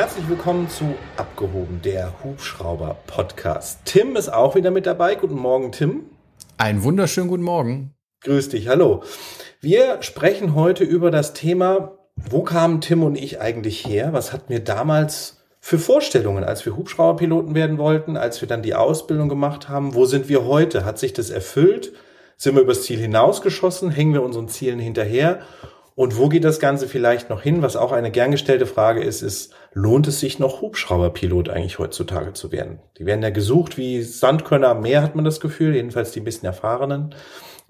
herzlich willkommen zu Abgehoben, der Hubschrauber-Podcast. Tim ist auch wieder mit dabei. Guten Morgen, Tim. Einen wunderschönen guten Morgen. Grüß dich, hallo. Wir sprechen heute über das Thema, wo kamen Tim und ich eigentlich her? Was hatten wir damals für Vorstellungen, als wir Hubschrauberpiloten werden wollten, als wir dann die Ausbildung gemacht haben? Wo sind wir heute? Hat sich das erfüllt? Sind wir übers Ziel hinausgeschossen? Hängen wir unseren Zielen hinterher? Und wo geht das Ganze vielleicht noch hin? Was auch eine gern gestellte Frage ist, ist, lohnt es sich noch Hubschrauberpilot eigentlich heutzutage zu werden? Die werden ja gesucht wie Sandkörner am Meer, hat man das Gefühl, jedenfalls die ein bisschen erfahrenen.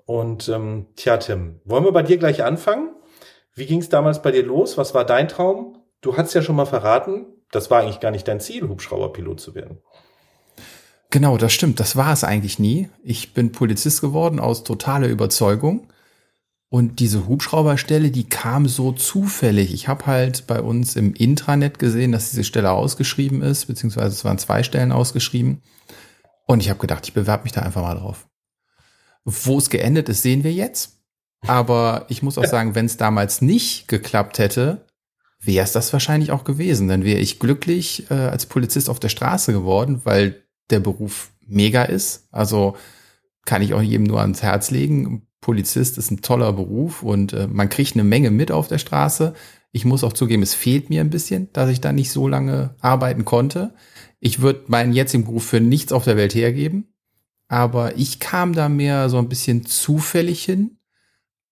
Und ähm, tja, Tim, wollen wir bei dir gleich anfangen? Wie ging es damals bei dir los? Was war dein Traum? Du hast ja schon mal verraten, das war eigentlich gar nicht dein Ziel, Hubschrauberpilot zu werden. Genau, das stimmt. Das war es eigentlich nie. Ich bin Polizist geworden aus totaler Überzeugung und diese Hubschrauberstelle, die kam so zufällig. Ich habe halt bei uns im Intranet gesehen, dass diese Stelle ausgeschrieben ist, beziehungsweise es waren zwei Stellen ausgeschrieben. Und ich habe gedacht, ich bewerbe mich da einfach mal drauf. Wo es geendet ist, sehen wir jetzt. Aber ich muss auch sagen, wenn es damals nicht geklappt hätte, wäre es das wahrscheinlich auch gewesen. Dann wäre ich glücklich äh, als Polizist auf der Straße geworden, weil der Beruf mega ist. Also kann ich auch jedem nur ans Herz legen. Polizist ist ein toller Beruf und äh, man kriegt eine Menge mit auf der Straße. Ich muss auch zugeben, es fehlt mir ein bisschen, dass ich da nicht so lange arbeiten konnte. Ich würde meinen jetzigen Beruf für nichts auf der Welt hergeben, aber ich kam da mehr so ein bisschen zufällig hin,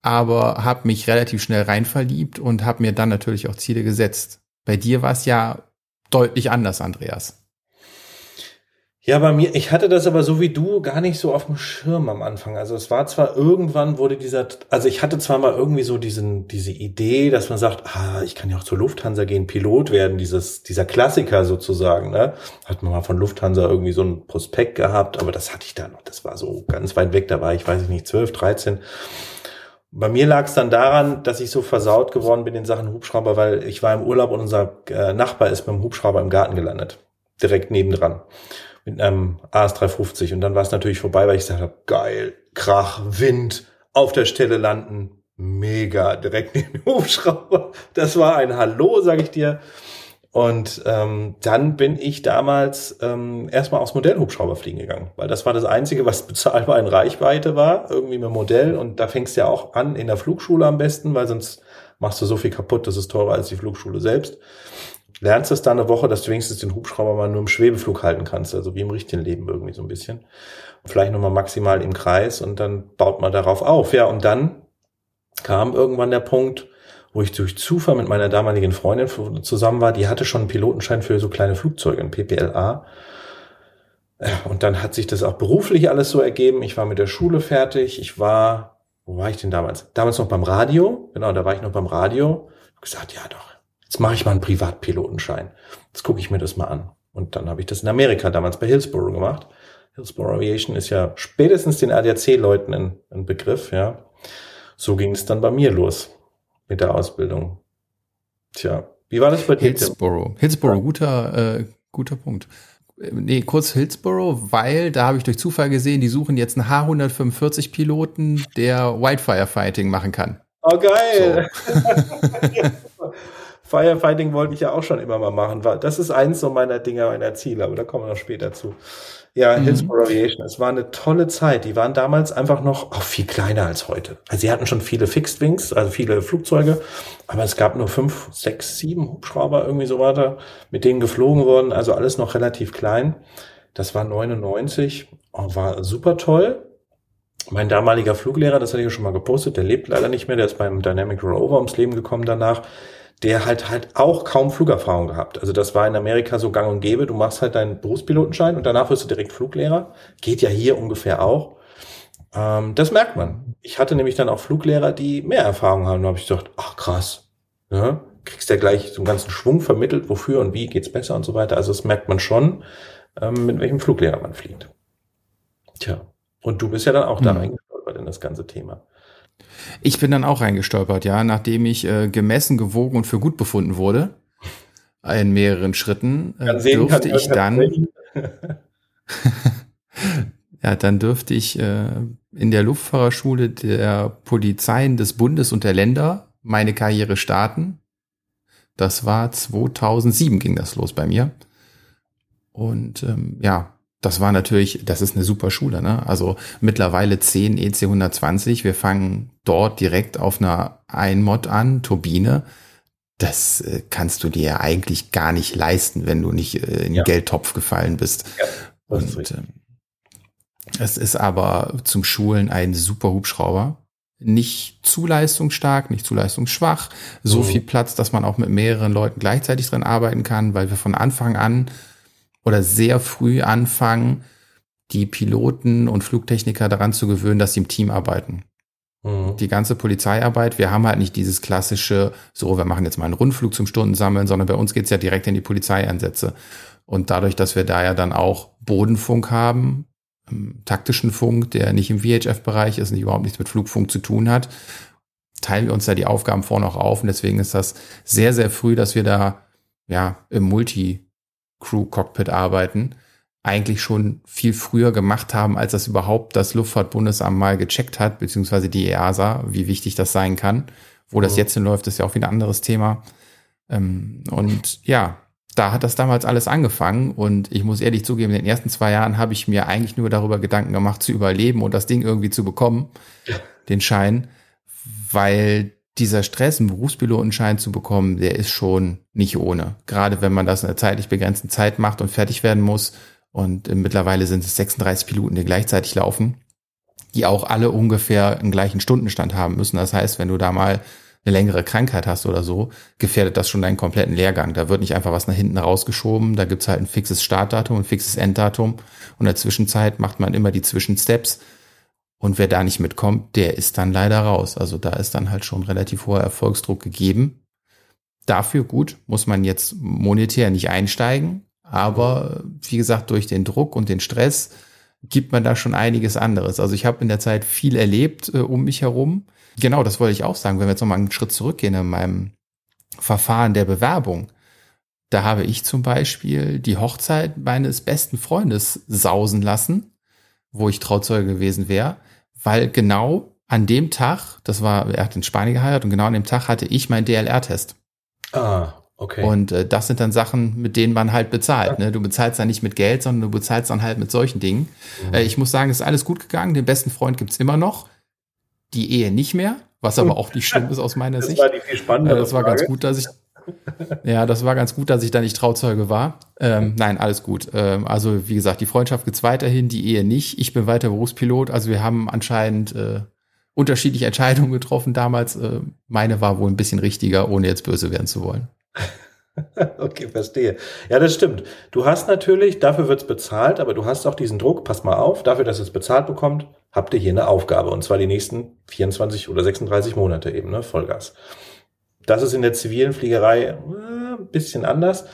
aber habe mich relativ schnell rein verliebt und habe mir dann natürlich auch Ziele gesetzt. Bei dir war es ja deutlich anders, Andreas. Ja, bei mir, ich hatte das aber so wie du gar nicht so auf dem Schirm am Anfang. Also es war zwar irgendwann wurde dieser, also ich hatte zwar mal irgendwie so diesen, diese Idee, dass man sagt, ah, ich kann ja auch zur Lufthansa gehen, Pilot werden, dieses, dieser Klassiker sozusagen, ne? Hat man mal von Lufthansa irgendwie so ein Prospekt gehabt, aber das hatte ich da noch, das war so ganz weit weg, da war ich, weiß ich nicht, 12, 13. Bei mir lag es dann daran, dass ich so versaut geworden bin in Sachen Hubschrauber, weil ich war im Urlaub und unser äh, Nachbar ist mit dem Hubschrauber im Garten gelandet. Direkt nebendran mit einem AS350 und dann war es natürlich vorbei, weil ich gesagt habe, geil, Krach, Wind, auf der Stelle landen, mega, direkt neben dem Hubschrauber. Das war ein Hallo, sag ich dir. Und ähm, dann bin ich damals ähm, erstmal aufs Modellhubschrauber fliegen gegangen, weil das war das Einzige, was bezahlbar in Reichweite war, irgendwie mit Modell. Und da fängst du ja auch an in der Flugschule am besten, weil sonst machst du so viel kaputt, das ist teurer als die Flugschule selbst lernst es da eine Woche, dass du wenigstens den Hubschrauber mal nur im Schwebeflug halten kannst, also wie im richtigen Leben irgendwie so ein bisschen. Vielleicht nochmal maximal im Kreis und dann baut man darauf auf. Ja, und dann kam irgendwann der Punkt, wo ich durch Zufall mit meiner damaligen Freundin zusammen war, die hatte schon einen Pilotenschein für so kleine Flugzeuge, ein PPLA. Ja, und dann hat sich das auch beruflich alles so ergeben. Ich war mit der Schule fertig. Ich war, wo war ich denn damals? Damals noch beim Radio. Genau, da war ich noch beim Radio. Ich gesagt, ja doch, Jetzt mache ich mal einen Privatpilotenschein. Jetzt gucke ich mir das mal an. Und dann habe ich das in Amerika damals bei Hillsborough gemacht. Hillsborough Aviation ist ja spätestens den ADAC-Leuten ein, ein Begriff, ja. So ging es dann bei mir los mit der Ausbildung. Tja, wie war das bei dir? Hillsborough. Hillsborough, guter, äh, guter Punkt. Nee, kurz Hillsborough, weil da habe ich durch Zufall gesehen, die suchen jetzt einen H145-Piloten, der Wildfire Fighting machen kann. Oh, geil. So. Firefighting wollte ich ja auch schon immer mal machen. Das ist eins so meiner Dinger, meiner Ziele, aber da kommen wir noch später zu. Ja, mhm. Hillsborough Aviation. Es war eine tolle Zeit. Die waren damals einfach noch auch viel kleiner als heute. Also sie hatten schon viele Fixed Wings, also viele Flugzeuge, aber es gab nur fünf, sechs, sieben Hubschrauber irgendwie so weiter, mit denen geflogen wurden. Also alles noch relativ klein. Das war 99, war super toll. Mein damaliger Fluglehrer, das hatte ich ja schon mal gepostet, der lebt leider nicht mehr, der ist beim Dynamic Rover ums Leben gekommen danach der halt halt auch kaum Flugerfahrung gehabt. Also das war in Amerika so gang und gäbe. Du machst halt deinen Berufspilotenschein und danach wirst du direkt Fluglehrer. Geht ja hier ungefähr auch. Ähm, das merkt man. Ich hatte nämlich dann auch Fluglehrer, die mehr Erfahrung haben. Da habe ich gedacht, ach krass, ne? kriegst ja gleich so einen ganzen Schwung vermittelt, wofür und wie geht's besser und so weiter. Also das merkt man schon, ähm, mit welchem Fluglehrer man fliegt. Tja, und du bist ja dann auch da mhm. reingestolpert in das ganze Thema. Ich bin dann auch reingestolpert, ja, nachdem ich äh, gemessen, gewogen und für gut befunden wurde. In mehreren Schritten äh, durfte ich dann. ja, dann dürfte ich äh, in der Luftfahrerschule der Polizeien des Bundes und der Länder meine Karriere starten. Das war 2007 ging das los bei mir. Und ähm, ja, das war natürlich, das ist eine super Schule, ne? Also mittlerweile 10 EC 120. Wir fangen dort direkt auf einer Einmod an, Turbine. Das äh, kannst du dir eigentlich gar nicht leisten, wenn du nicht äh, in den ja. Geldtopf gefallen bist. Ja, Und ähm, es ist aber zum Schulen ein super Hubschrauber. Nicht zu leistungsstark, nicht zu leistungsschwach. So mhm. viel Platz, dass man auch mit mehreren Leuten gleichzeitig drin arbeiten kann, weil wir von Anfang an oder sehr früh anfangen, die Piloten und Flugtechniker daran zu gewöhnen, dass sie im Team arbeiten. Mhm. Die ganze Polizeiarbeit, wir haben halt nicht dieses klassische, so, wir machen jetzt mal einen Rundflug zum Stundensammeln, sondern bei uns geht's ja direkt in die Polizeieinsätze. Und dadurch, dass wir da ja dann auch Bodenfunk haben, taktischen Funk, der nicht im VHF-Bereich ist, nicht überhaupt nichts mit Flugfunk zu tun hat, teilen wir uns da die Aufgaben vorne auch auf. Und deswegen ist das sehr, sehr früh, dass wir da ja im Multi Crew-Cockpit arbeiten, eigentlich schon viel früher gemacht haben, als das überhaupt das Luftfahrtbundesamt mal gecheckt hat, beziehungsweise die EASA, wie wichtig das sein kann. Wo das mhm. jetzt hinläuft, ist ja auch wieder ein anderes Thema. Ähm, und ja, da hat das damals alles angefangen und ich muss ehrlich zugeben, in den ersten zwei Jahren habe ich mir eigentlich nur darüber Gedanken gemacht, zu überleben und das Ding irgendwie zu bekommen, den Schein, weil dieser Stress, einen Berufspilotenschein zu bekommen, der ist schon nicht ohne. Gerade wenn man das in einer zeitlich begrenzten Zeit macht und fertig werden muss. Und mittlerweile sind es 36 Piloten, die gleichzeitig laufen, die auch alle ungefähr einen gleichen Stundenstand haben müssen. Das heißt, wenn du da mal eine längere Krankheit hast oder so, gefährdet das schon deinen kompletten Lehrgang. Da wird nicht einfach was nach hinten rausgeschoben. Da gibt's halt ein fixes Startdatum, ein fixes Enddatum. Und in der Zwischenzeit macht man immer die Zwischensteps und wer da nicht mitkommt, der ist dann leider raus. Also da ist dann halt schon relativ hoher Erfolgsdruck gegeben. Dafür gut, muss man jetzt monetär nicht einsteigen. Aber wie gesagt, durch den Druck und den Stress gibt man da schon einiges anderes. Also ich habe in der Zeit viel erlebt äh, um mich herum. Genau, das wollte ich auch sagen. Wenn wir jetzt nochmal einen Schritt zurückgehen in meinem Verfahren der Bewerbung, da habe ich zum Beispiel die Hochzeit meines besten Freundes sausen lassen, wo ich Trauzeuge gewesen wäre, weil genau an dem Tag, das war, er hat in Spanien geheiratet und genau an dem Tag hatte ich meinen DLR-Test. Ah, okay. Und äh, das sind dann Sachen, mit denen man halt bezahlt. Ne? Du bezahlst dann nicht mit Geld, sondern du bezahlst dann halt mit solchen Dingen. Mhm. Äh, ich muss sagen, es ist alles gut gegangen. Den besten Freund gibt's immer noch. Die Ehe nicht mehr, was aber auch nicht schlimm ist aus meiner das Sicht. War die viel spannende äh, das war ganz gut, dass ich ja, das war ganz gut, dass ich da nicht Trauzeuge war. Ähm, nein, alles gut. Ähm, also wie gesagt, die Freundschaft gibt's weiterhin, die Ehe nicht. Ich bin weiter Berufspilot. Also wir haben anscheinend äh, unterschiedliche Entscheidungen getroffen damals. Äh, meine war wohl ein bisschen richtiger, ohne jetzt böse werden zu wollen. okay, verstehe. Ja, das stimmt. Du hast natürlich, dafür wird's bezahlt, aber du hast auch diesen Druck, pass mal auf, dafür, dass es bezahlt bekommt, habt ihr hier eine Aufgabe. Und zwar die nächsten 24 oder 36 Monate eben, ne? Vollgas. Das ist in der zivilen Fliegerei äh, ein bisschen anders.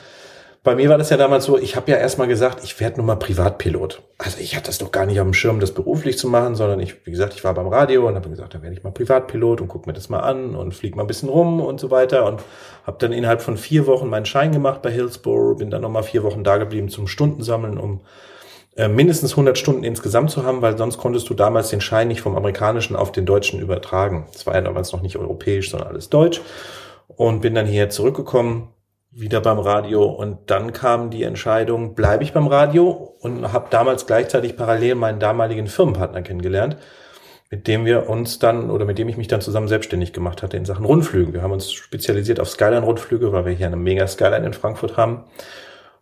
Bei mir war das ja damals so, ich habe ja erstmal gesagt, ich werde nur mal Privatpilot. Also ich hatte das doch gar nicht auf dem Schirm, das beruflich zu machen, sondern ich, wie gesagt, ich war beim Radio und habe gesagt, dann werde ich mal Privatpilot und guck mir das mal an und flieg mal ein bisschen rum und so weiter und habe dann innerhalb von vier Wochen meinen Schein gemacht bei Hillsborough, bin dann nochmal vier Wochen da geblieben zum Stundensammeln, um äh, mindestens 100 Stunden insgesamt zu haben, weil sonst konntest du damals den Schein nicht vom amerikanischen auf den deutschen übertragen. Es war ja damals noch nicht europäisch, sondern alles deutsch und bin dann hier zurückgekommen, wieder beim Radio und dann kam die Entscheidung, bleibe ich beim Radio und habe damals gleichzeitig parallel meinen damaligen Firmenpartner kennengelernt, mit dem wir uns dann oder mit dem ich mich dann zusammen selbstständig gemacht hatte in Sachen Rundflüge. Wir haben uns spezialisiert auf Skyline-Rundflüge, weil wir hier eine mega Skyline in Frankfurt haben.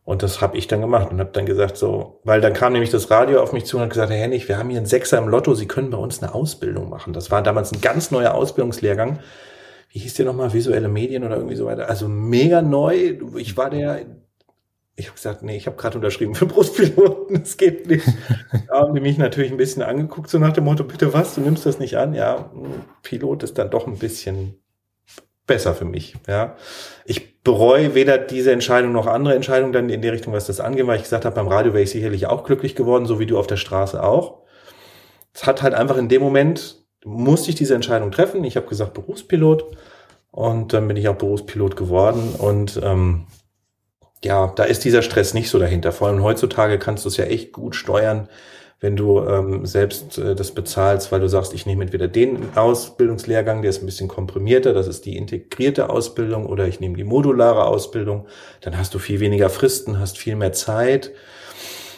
Und das habe ich dann gemacht und habe dann gesagt so, weil dann kam nämlich das Radio auf mich zu und hat gesagt, Herr Hennig, wir haben hier einen Sechser im Lotto, Sie können bei uns eine Ausbildung machen. Das war damals ein ganz neuer Ausbildungslehrgang wie hieß der nochmal, visuelle Medien oder irgendwie so weiter. Also mega neu. Ich war der, ich habe gesagt, nee, ich habe gerade unterschrieben für Brustpiloten, das geht nicht. da haben die mich natürlich ein bisschen angeguckt, so nach dem Motto, bitte was, du nimmst das nicht an? Ja, Pilot ist dann doch ein bisschen besser für mich. Ja, ich bereue weder diese Entscheidung noch andere Entscheidungen dann in die Richtung, was das angeht, weil ich gesagt habe, beim Radio wäre ich sicherlich auch glücklich geworden, so wie du auf der Straße auch. Es hat halt einfach in dem Moment musste ich diese Entscheidung treffen. Ich habe gesagt Berufspilot und dann bin ich auch Berufspilot geworden und ähm, ja, da ist dieser Stress nicht so dahinter. Vor allem heutzutage kannst du es ja echt gut steuern, wenn du ähm, selbst äh, das bezahlst, weil du sagst, ich nehme entweder den Ausbildungslehrgang, der ist ein bisschen komprimierter, das ist die integrierte Ausbildung, oder ich nehme die modulare Ausbildung, dann hast du viel weniger Fristen, hast viel mehr Zeit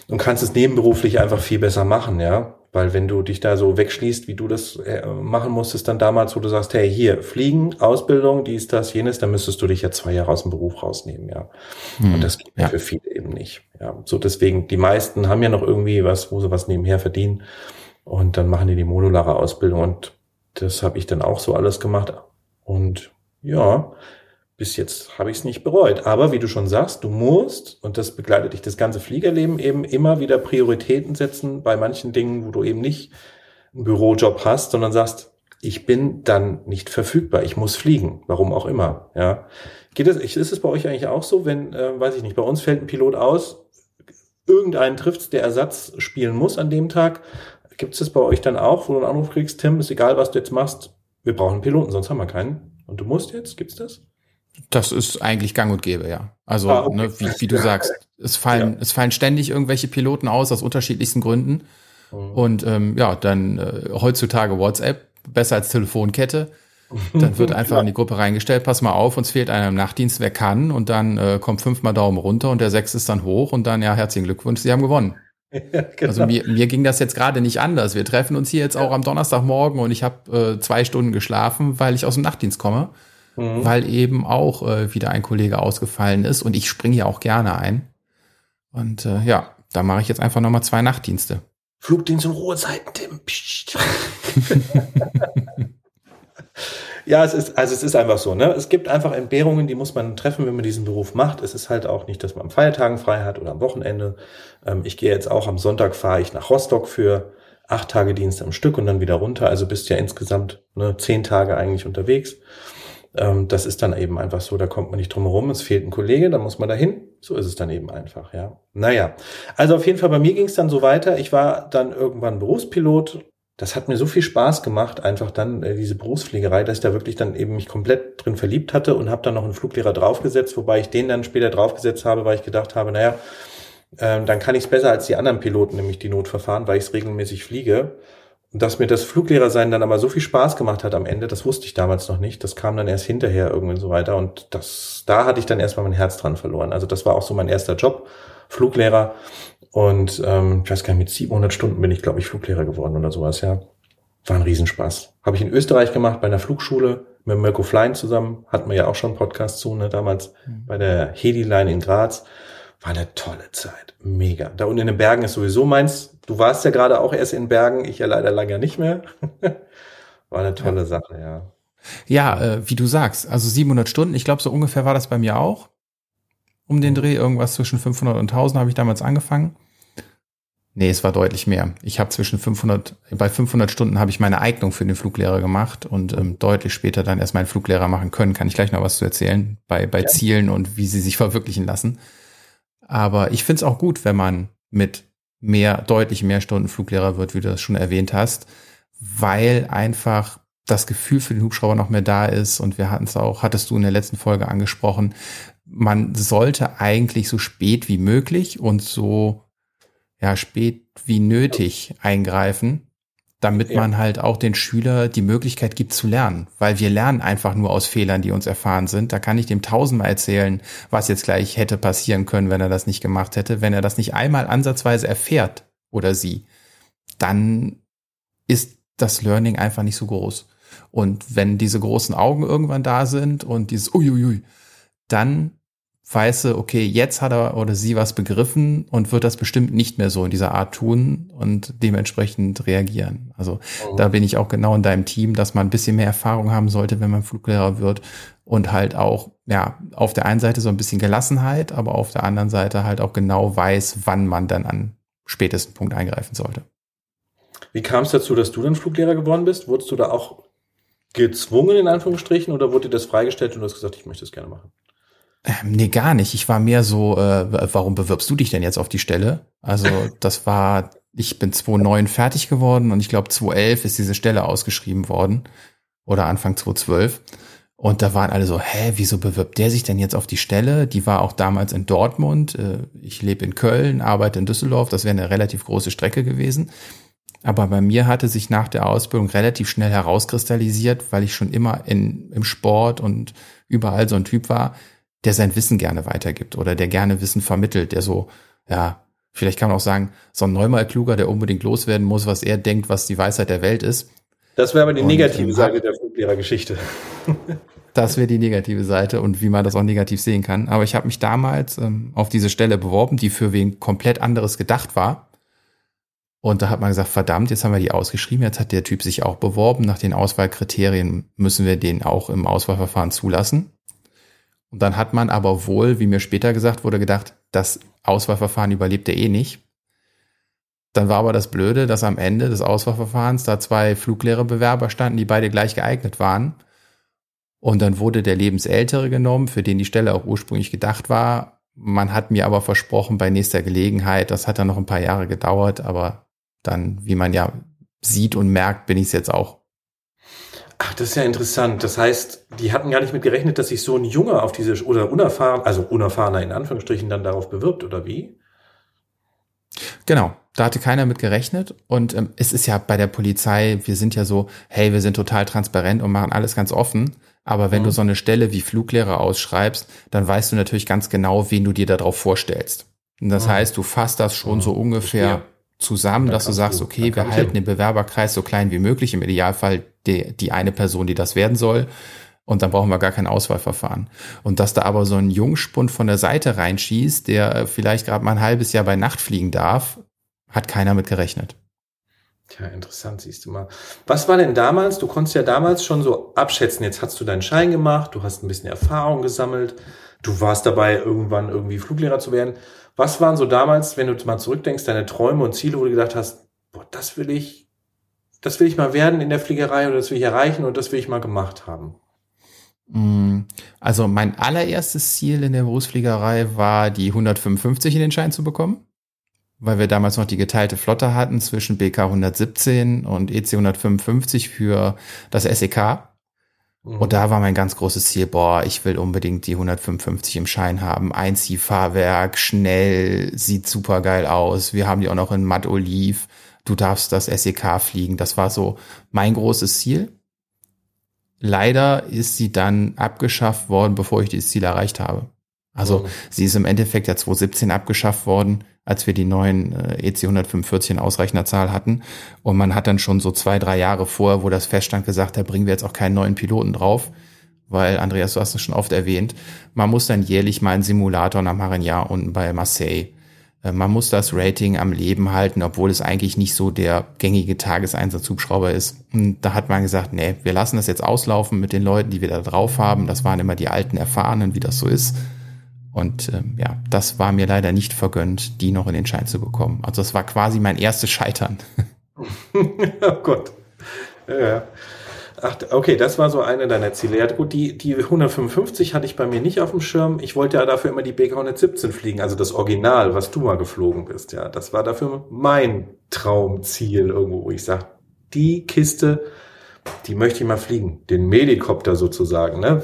und kannst es nebenberuflich einfach viel besser machen, ja. Weil wenn du dich da so wegschließt, wie du das äh, machen musstest dann damals, wo du sagst, hey, hier, Fliegen, Ausbildung, dies, das, jenes, dann müsstest du dich ja zwei Jahre aus dem Beruf rausnehmen, ja. Hm, und das geht ja. für viele eben nicht. Ja, so deswegen, die meisten haben ja noch irgendwie was, wo sie was nebenher verdienen. Und dann machen die die modulare Ausbildung. Und das habe ich dann auch so alles gemacht. Und ja, bis jetzt habe ich es nicht bereut. Aber wie du schon sagst, du musst, und das begleitet dich das ganze Fliegerleben, eben immer wieder Prioritäten setzen bei manchen Dingen, wo du eben nicht einen Bürojob hast, sondern sagst, ich bin dann nicht verfügbar, ich muss fliegen, warum auch immer. Ja, geht es? Ist es bei euch eigentlich auch so, wenn, äh, weiß ich nicht, bei uns fällt ein Pilot aus, irgendeinen trifft, der Ersatz spielen muss an dem Tag. Gibt es das bei euch dann auch, wo du einen Anruf kriegst, Tim, ist egal, was du jetzt machst, wir brauchen einen Piloten, sonst haben wir keinen. Und du musst jetzt, gibt's das? Das ist eigentlich gang und gäbe, ja. Also, ah, okay. ne, wie, wie du sagst, es fallen, ja. es fallen ständig irgendwelche Piloten aus aus unterschiedlichsten Gründen. Mhm. Und ähm, ja, dann äh, heutzutage WhatsApp, besser als Telefonkette. Dann wird einfach in die Gruppe reingestellt, pass mal auf, uns fehlt einer im Nachtdienst, wer kann, und dann äh, kommt fünfmal Daumen runter und der sechs ist dann hoch und dann, ja, herzlichen Glückwunsch, Sie haben gewonnen. Ja, genau. Also mir, mir ging das jetzt gerade nicht anders. Wir treffen uns hier jetzt auch am Donnerstagmorgen und ich habe äh, zwei Stunden geschlafen, weil ich aus dem Nachtdienst komme mhm. weil eben auch äh, wieder ein Kollege ausgefallen ist und ich springe ja auch gerne ein. Und äh, ja, da mache ich jetzt einfach nochmal zwei Nachtdienste. Flugdienst und Ruhezeiten, Tim. ja, es ist, also es ist einfach so, ne? Es gibt einfach Entbehrungen, die muss man treffen, wenn man diesen Beruf macht. Es ist halt auch nicht, dass man am Feiertagen frei hat oder am Wochenende. Ähm, ich gehe jetzt auch am Sonntag fahre ich nach Rostock für acht Tage Dienst am Stück und dann wieder runter. Also bist ja insgesamt ne, zehn Tage eigentlich unterwegs. Ähm, das ist dann eben einfach so, da kommt man nicht drum herum, es fehlt ein Kollege, da muss man dahin. So ist es dann eben einfach, ja. Naja, also auf jeden Fall, bei mir ging es dann so weiter. Ich war dann irgendwann Berufspilot. Das hat mir so viel Spaß gemacht, einfach dann äh, diese Berufsfliegerei, dass ich da wirklich dann eben mich komplett drin verliebt hatte und habe dann noch einen Fluglehrer draufgesetzt, wobei ich den dann später draufgesetzt habe, weil ich gedacht habe, naja, äh, dann kann ich es besser als die anderen Piloten, nämlich die Notverfahren, weil ich es regelmäßig fliege. Dass mir das Fluglehrersein dann aber so viel Spaß gemacht hat am Ende, das wusste ich damals noch nicht. Das kam dann erst hinterher irgendwie so weiter. Und das, da hatte ich dann erstmal mein Herz dran verloren. Also das war auch so mein erster Job, Fluglehrer. Und ähm, ich weiß gar nicht, mit 700 Stunden bin ich, glaube ich, Fluglehrer geworden oder sowas, ja. War ein Riesenspaß. Habe ich in Österreich gemacht, bei einer Flugschule mit Mirko Flein zusammen. Hatten wir ja auch schon einen Podcast zu, ne, damals mhm. bei der Hedi-Line in Graz. War eine tolle Zeit. Mega. Da unten in den Bergen ist sowieso meins. Du warst ja gerade auch erst in Bergen, ich ja leider lange nicht mehr. war eine tolle ja. Sache, ja. Ja, äh, wie du sagst, also 700 Stunden, ich glaube, so ungefähr war das bei mir auch. Um den mhm. Dreh, irgendwas zwischen 500 und 1000 habe ich damals angefangen. Nee, es war deutlich mehr. Ich habe zwischen 500, bei 500 Stunden habe ich meine Eignung für den Fluglehrer gemacht und ähm, deutlich später dann erst meinen Fluglehrer machen können. Kann ich gleich noch was zu erzählen bei, bei ja. Zielen und wie sie sich verwirklichen lassen. Aber ich finde es auch gut, wenn man mit mehr, deutlich mehr Stunden Fluglehrer wird, wie du das schon erwähnt hast, weil einfach das Gefühl für den Hubschrauber noch mehr da ist. Und wir hatten es auch, hattest du in der letzten Folge angesprochen, man sollte eigentlich so spät wie möglich und so ja spät wie nötig eingreifen, damit ja. man halt auch den Schüler die Möglichkeit gibt zu lernen, weil wir lernen einfach nur aus Fehlern, die uns erfahren sind. Da kann ich dem tausendmal erzählen, was jetzt gleich hätte passieren können, wenn er das nicht gemacht hätte. Wenn er das nicht einmal ansatzweise erfährt oder sie, dann ist das Learning einfach nicht so groß. Und wenn diese großen Augen irgendwann da sind und dieses Uiuiui, dann weiß okay, jetzt hat er oder sie was begriffen und wird das bestimmt nicht mehr so in dieser Art tun und dementsprechend reagieren. Also mhm. da bin ich auch genau in deinem Team, dass man ein bisschen mehr Erfahrung haben sollte, wenn man Fluglehrer wird und halt auch, ja, auf der einen Seite so ein bisschen Gelassenheit, aber auf der anderen Seite halt auch genau weiß, wann man dann an spätesten Punkt eingreifen sollte. Wie kam es dazu, dass du dann Fluglehrer geworden bist? Wurdest du da auch gezwungen, in Anführungsstrichen, oder wurde dir das freigestellt und du hast gesagt, ich möchte es gerne machen? Ähm, nee, gar nicht. Ich war mehr so, äh, warum bewirbst du dich denn jetzt auf die Stelle? Also das war, ich bin 2009 fertig geworden und ich glaube 2011 ist diese Stelle ausgeschrieben worden oder Anfang 2012. Und da waren alle so, hä, wieso bewirbt der sich denn jetzt auf die Stelle? Die war auch damals in Dortmund. Äh, ich lebe in Köln, arbeite in Düsseldorf. Das wäre eine relativ große Strecke gewesen. Aber bei mir hatte sich nach der Ausbildung relativ schnell herauskristallisiert, weil ich schon immer in, im Sport und überall so ein Typ war, der sein Wissen gerne weitergibt oder der gerne Wissen vermittelt, der so, ja, vielleicht kann man auch sagen, so ein Neumal-Kluger, der unbedingt loswerden muss, was er denkt, was die Weisheit der Welt ist. Das wäre aber die negative Seite der Fluglehrergeschichte. Das wäre die negative Seite und wie man das auch negativ sehen kann. Aber ich habe mich damals ähm, auf diese Stelle beworben, die für wen komplett anderes gedacht war. Und da hat man gesagt, verdammt, jetzt haben wir die ausgeschrieben, jetzt hat der Typ sich auch beworben. Nach den Auswahlkriterien müssen wir den auch im Auswahlverfahren zulassen. Und dann hat man aber wohl, wie mir später gesagt wurde, gedacht, das Auswahlverfahren überlebt er eh nicht. Dann war aber das Blöde, dass am Ende des Auswahlverfahrens da zwei Fluglehrebewerber standen, die beide gleich geeignet waren. Und dann wurde der Lebensältere genommen, für den die Stelle auch ursprünglich gedacht war. Man hat mir aber versprochen, bei nächster Gelegenheit, das hat dann noch ein paar Jahre gedauert, aber dann, wie man ja sieht und merkt, bin ich es jetzt auch. Ach, das ist ja interessant. Das heißt, die hatten gar nicht mit gerechnet, dass sich so ein Junge auf diese, oder unerfahren, also unerfahrener in Anführungsstrichen dann darauf bewirbt, oder wie? Genau, da hatte keiner mit gerechnet. Und ähm, es ist ja bei der Polizei, wir sind ja so, hey, wir sind total transparent und machen alles ganz offen. Aber wenn mhm. du so eine Stelle wie Fluglehrer ausschreibst, dann weißt du natürlich ganz genau, wen du dir darauf vorstellst. Und das mhm. heißt, du fasst das schon mhm. so ungefähr zusammen, dass du sagst, okay, wir halten den Bewerberkreis so klein wie möglich, im Idealfall die, die eine Person, die das werden soll. Und dann brauchen wir gar kein Auswahlverfahren. Und dass da aber so ein Jungspund von der Seite reinschießt, der vielleicht gerade mal ein halbes Jahr bei Nacht fliegen darf, hat keiner mit gerechnet. Tja, interessant, siehst du mal. Was war denn damals? Du konntest ja damals schon so abschätzen. Jetzt hast du deinen Schein gemacht, du hast ein bisschen Erfahrung gesammelt, du warst dabei, irgendwann irgendwie Fluglehrer zu werden. Was waren so damals, wenn du mal zurückdenkst, deine Träume und Ziele, wo du gedacht hast, boah, das will ich, das will ich mal werden in der Fliegerei oder das will ich erreichen und das will ich mal gemacht haben? Mm, also mein allererstes Ziel in der Berufsfliegerei war, die 155 in den Schein zu bekommen weil wir damals noch die geteilte Flotte hatten zwischen BK 117 und EC 155 für das SEK. Mhm. Und da war mein ganz großes Ziel, boah, ich will unbedingt die 155 im Schein haben. Einziehfahrwerk, schnell, sieht super geil aus. Wir haben die auch noch in matt oliv. Du darfst das SEK fliegen. Das war so mein großes Ziel. Leider ist sie dann abgeschafft worden, bevor ich dieses Ziel erreicht habe. Also mhm. sie ist im Endeffekt ja 2017 abgeschafft worden als wir die neuen äh, EC 145 in ausreichender Zahl hatten. Und man hat dann schon so zwei, drei Jahre vorher, wo das feststand, gesagt, da bringen wir jetzt auch keinen neuen Piloten drauf. Weil, Andreas, du hast es schon oft erwähnt, man muss dann jährlich mal einen Simulator nach Marignan unten bei Marseille. Äh, man muss das Rating am Leben halten, obwohl es eigentlich nicht so der gängige Tageseinsatzhubschrauber ist. Und da hat man gesagt, nee, wir lassen das jetzt auslaufen mit den Leuten, die wir da drauf haben. Das waren immer die alten Erfahrenen, wie das so ist. Und ähm, ja, das war mir leider nicht vergönnt, die noch in den Schein zu bekommen. Also es war quasi mein erstes Scheitern. oh Gott. Ja. Ach, okay, das war so eine deiner Ziele. Ja, gut, die, die 155 hatte ich bei mir nicht auf dem Schirm. Ich wollte ja dafür immer die BK 117 fliegen, also das Original, was du mal geflogen bist. Ja, das war dafür mein Traumziel irgendwo, wo ich sage, die Kiste, die möchte ich mal fliegen. Den Medikopter sozusagen, ne?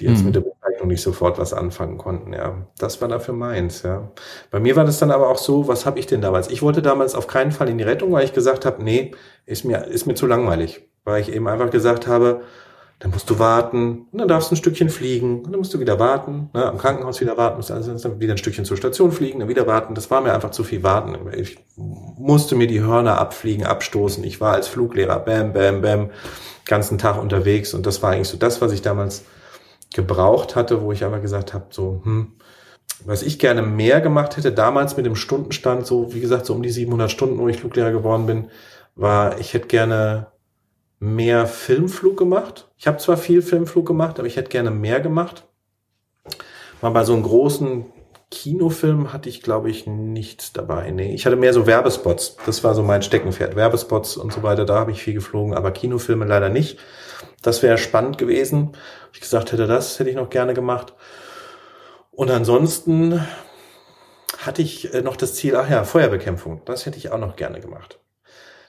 Die jetzt mhm. mit der Bezeichnung nicht sofort was anfangen konnten, ja. Das war dafür meins, ja. Bei mir war das dann aber auch so, was habe ich denn damals? Ich wollte damals auf keinen Fall in die Rettung, weil ich gesagt habe, nee, ist mir, ist mir zu langweilig. Weil ich eben einfach gesagt habe, dann musst du warten und dann darfst du ein Stückchen fliegen und dann musst du wieder warten, ne, am Krankenhaus wieder warten, musst also dann wieder ein Stückchen zur Station fliegen, dann wieder warten. Das war mir einfach zu viel warten. Ich musste mir die Hörner abfliegen, abstoßen. Ich war als Fluglehrer, bam, bam, bam, ganzen Tag unterwegs und das war eigentlich so das, was ich damals gebraucht hatte, wo ich aber gesagt habe, so, hm, was ich gerne mehr gemacht hätte, damals mit dem Stundenstand, so wie gesagt, so um die 700 Stunden, wo ich Fluglehrer geworden bin, war, ich hätte gerne mehr Filmflug gemacht. Ich habe zwar viel Filmflug gemacht, aber ich hätte gerne mehr gemacht. Mal bei so einem großen Kinofilm hatte ich, glaube ich, nichts dabei. Nee, ich hatte mehr so Werbespots. Das war so mein Steckenpferd. Werbespots und so weiter, da habe ich viel geflogen, aber Kinofilme leider nicht. Das wäre spannend gewesen. Ich gesagt hätte, das hätte ich noch gerne gemacht. Und ansonsten hatte ich äh, noch das Ziel, ach ja, Feuerbekämpfung. Das hätte ich auch noch gerne gemacht.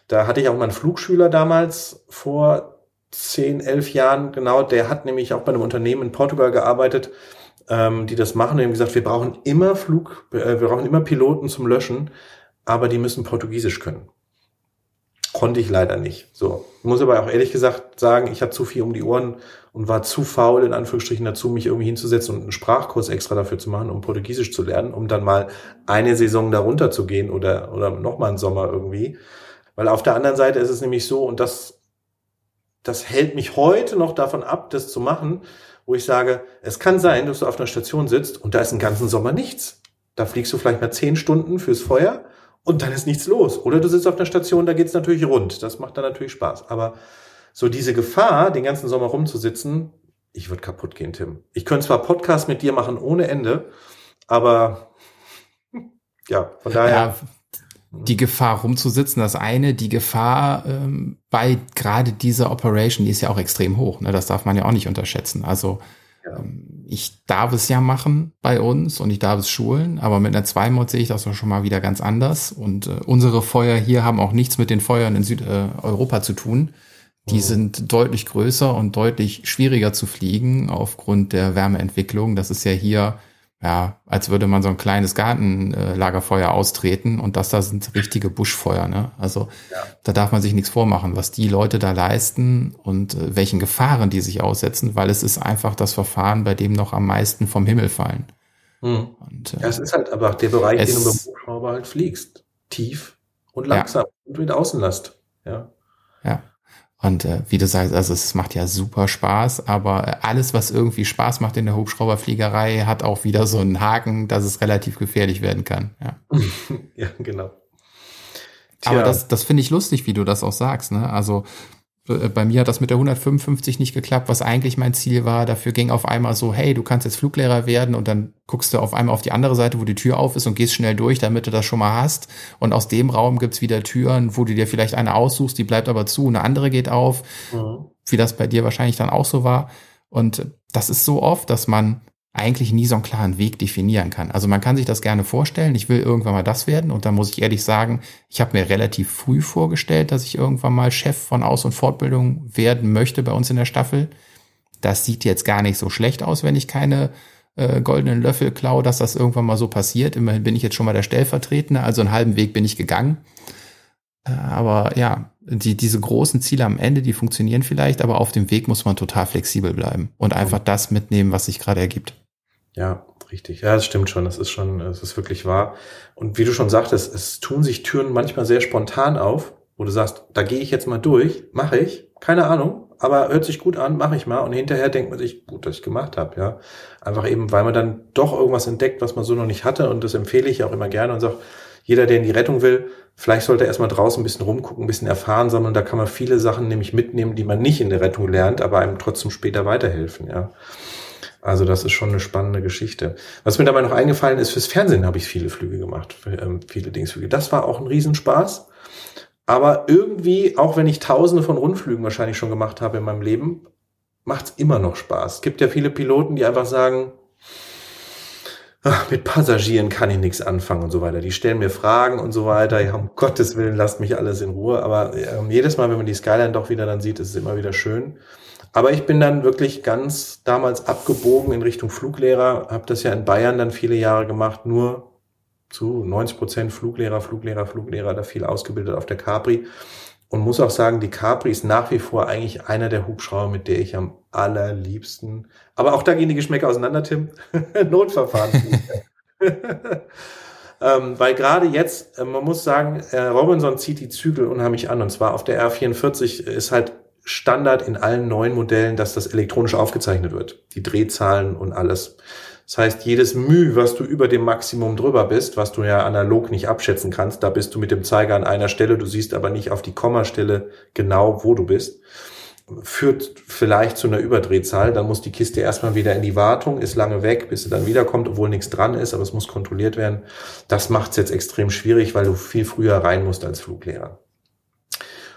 Da hatte ich auch meinen Flugschüler damals vor zehn, elf Jahren, genau, der hat nämlich auch bei einem Unternehmen in Portugal gearbeitet, ähm, die das machen und haben gesagt, wir brauchen immer Flug, äh, wir brauchen immer Piloten zum Löschen, aber die müssen Portugiesisch können. Konnte ich leider nicht. So. Muss aber auch ehrlich gesagt sagen, ich hatte zu viel um die Ohren und war zu faul, in Anführungsstrichen, dazu, mich irgendwie hinzusetzen und einen Sprachkurs extra dafür zu machen, um Portugiesisch zu lernen, um dann mal eine Saison darunter zu gehen oder, oder nochmal einen Sommer irgendwie. Weil auf der anderen Seite ist es nämlich so, und das, das hält mich heute noch davon ab, das zu machen, wo ich sage, es kann sein, dass du auf einer Station sitzt und da ist einen ganzen Sommer nichts. Da fliegst du vielleicht mal zehn Stunden fürs Feuer und dann ist nichts los. Oder du sitzt auf einer Station, da geht's natürlich rund. Das macht dann natürlich Spaß. Aber so diese Gefahr, den ganzen Sommer rumzusitzen, ich würde kaputt gehen, Tim. Ich könnte zwar Podcast mit dir machen ohne Ende, aber ja, von daher. Ja, die Gefahr rumzusitzen, das eine, die Gefahr ähm, bei gerade dieser Operation, die ist ja auch extrem hoch. Ne? Das darf man ja auch nicht unterschätzen. Also ja. ähm, ich darf es ja machen bei uns und ich darf es schulen, aber mit einer Zweimod sehe ich das schon mal wieder ganz anders. Und äh, unsere Feuer hier haben auch nichts mit den Feuern in Südeuropa äh, zu tun. Die mhm. sind deutlich größer und deutlich schwieriger zu fliegen aufgrund der Wärmeentwicklung. Das ist ja hier ja, als würde man so ein kleines Gartenlagerfeuer austreten und das da sind richtige Buschfeuer. Ne? Also ja. da darf man sich nichts vormachen, was die Leute da leisten und äh, welchen Gefahren die sich aussetzen, weil es ist einfach das Verfahren, bei dem noch am meisten vom Himmel fallen. Hm. Und, äh, ja, es ist halt aber der Bereich, den du beim Buchschrauber halt fliegst. Tief und langsam ja. und mit Außenlast. Ja. Ja. Und äh, wie du sagst, also es macht ja super Spaß, aber alles, was irgendwie Spaß macht in der Hubschrauberfliegerei, hat auch wieder so einen Haken, dass es relativ gefährlich werden kann. Ja, ja genau. Tja. Aber das, das finde ich lustig, wie du das auch sagst. Ne? Also bei mir hat das mit der 155 nicht geklappt, was eigentlich mein Ziel war. Dafür ging auf einmal so, hey, du kannst jetzt Fluglehrer werden und dann guckst du auf einmal auf die andere Seite, wo die Tür auf ist und gehst schnell durch, damit du das schon mal hast. Und aus dem Raum gibt's wieder Türen, wo du dir vielleicht eine aussuchst, die bleibt aber zu, eine andere geht auf, mhm. wie das bei dir wahrscheinlich dann auch so war. Und das ist so oft, dass man eigentlich nie so einen klaren Weg definieren kann. Also man kann sich das gerne vorstellen, ich will irgendwann mal das werden und da muss ich ehrlich sagen, ich habe mir relativ früh vorgestellt, dass ich irgendwann mal Chef von Aus- und Fortbildung werden möchte bei uns in der Staffel. Das sieht jetzt gar nicht so schlecht aus, wenn ich keine äh, goldenen Löffel klaue, dass das irgendwann mal so passiert. Immerhin bin ich jetzt schon mal der Stellvertretende, also einen halben Weg bin ich gegangen. Äh, aber ja, die, diese großen Ziele am Ende, die funktionieren vielleicht, aber auf dem Weg muss man total flexibel bleiben und einfach das mitnehmen, was sich gerade ergibt. Ja, richtig. Ja, das stimmt schon. Das ist schon, es ist wirklich wahr. Und wie du schon sagtest, es tun sich Türen manchmal sehr spontan auf, wo du sagst, da gehe ich jetzt mal durch, mache ich, keine Ahnung, aber hört sich gut an, mache ich mal. Und hinterher denkt man sich, gut, dass ich gemacht habe, ja. Einfach eben, weil man dann doch irgendwas entdeckt, was man so noch nicht hatte. Und das empfehle ich auch immer gerne und sage, jeder, der in die Rettung will, vielleicht sollte er erstmal draußen ein bisschen rumgucken, ein bisschen erfahren sammeln. Da kann man viele Sachen nämlich mitnehmen, die man nicht in der Rettung lernt, aber einem trotzdem später weiterhelfen, ja. Also das ist schon eine spannende Geschichte. Was mir dabei noch eingefallen ist, fürs Fernsehen habe ich viele Flüge gemacht, ähm, viele Dingsflüge. Das war auch ein Riesenspaß. Aber irgendwie, auch wenn ich tausende von Rundflügen wahrscheinlich schon gemacht habe in meinem Leben, macht's immer noch Spaß. Es gibt ja viele Piloten, die einfach sagen, ach, mit Passagieren kann ich nichts anfangen und so weiter. Die stellen mir Fragen und so weiter. Ja, um Gottes Willen, lasst mich alles in Ruhe. Aber ähm, jedes Mal, wenn man die Skyline doch wieder dann sieht, ist es immer wieder schön. Aber ich bin dann wirklich ganz damals abgebogen in Richtung Fluglehrer, habe das ja in Bayern dann viele Jahre gemacht, nur zu 90 Prozent Fluglehrer, Fluglehrer, Fluglehrer, da viel ausgebildet auf der Capri. Und muss auch sagen, die Capri ist nach wie vor eigentlich einer der Hubschrauber, mit der ich am allerliebsten, aber auch da gehen die Geschmäcker auseinander, Tim, Notverfahren. ähm, weil gerade jetzt, äh, man muss sagen, äh, Robinson zieht die Zügel unheimlich an. Und zwar auf der R44 ist halt Standard in allen neuen Modellen, dass das elektronisch aufgezeichnet wird. Die Drehzahlen und alles. Das heißt, jedes Müh, was du über dem Maximum drüber bist, was du ja analog nicht abschätzen kannst, da bist du mit dem Zeiger an einer Stelle, du siehst aber nicht auf die Kommastelle genau, wo du bist, führt vielleicht zu einer Überdrehzahl. Dann muss die Kiste erstmal wieder in die Wartung, ist lange weg, bis sie dann wiederkommt, obwohl nichts dran ist, aber es muss kontrolliert werden. Das macht es jetzt extrem schwierig, weil du viel früher rein musst als Fluglehrer.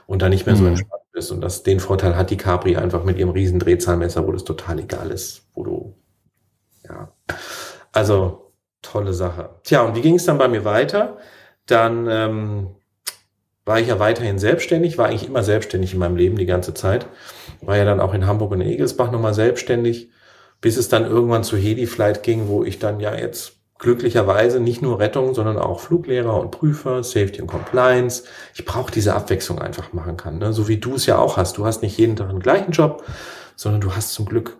Und da nicht mehr so mhm. entspannt bist. Und das, den Vorteil hat die Capri einfach mit ihrem riesen Drehzahlmesser, wo das total egal ist. Also, tolle Sache. Tja, und wie ging es dann bei mir weiter? Dann ähm, war ich ja weiterhin selbstständig, war eigentlich immer selbstständig in meinem Leben die ganze Zeit. War ja dann auch in Hamburg und in Egelsbach nochmal selbstständig, bis es dann irgendwann zu Hedi Flight ging, wo ich dann ja jetzt glücklicherweise nicht nur Rettung, sondern auch Fluglehrer und Prüfer, Safety und Compliance. Ich brauche diese Abwechslung einfach machen kann, ne? so wie du es ja auch hast. Du hast nicht jeden Tag den gleichen Job, sondern du hast zum Glück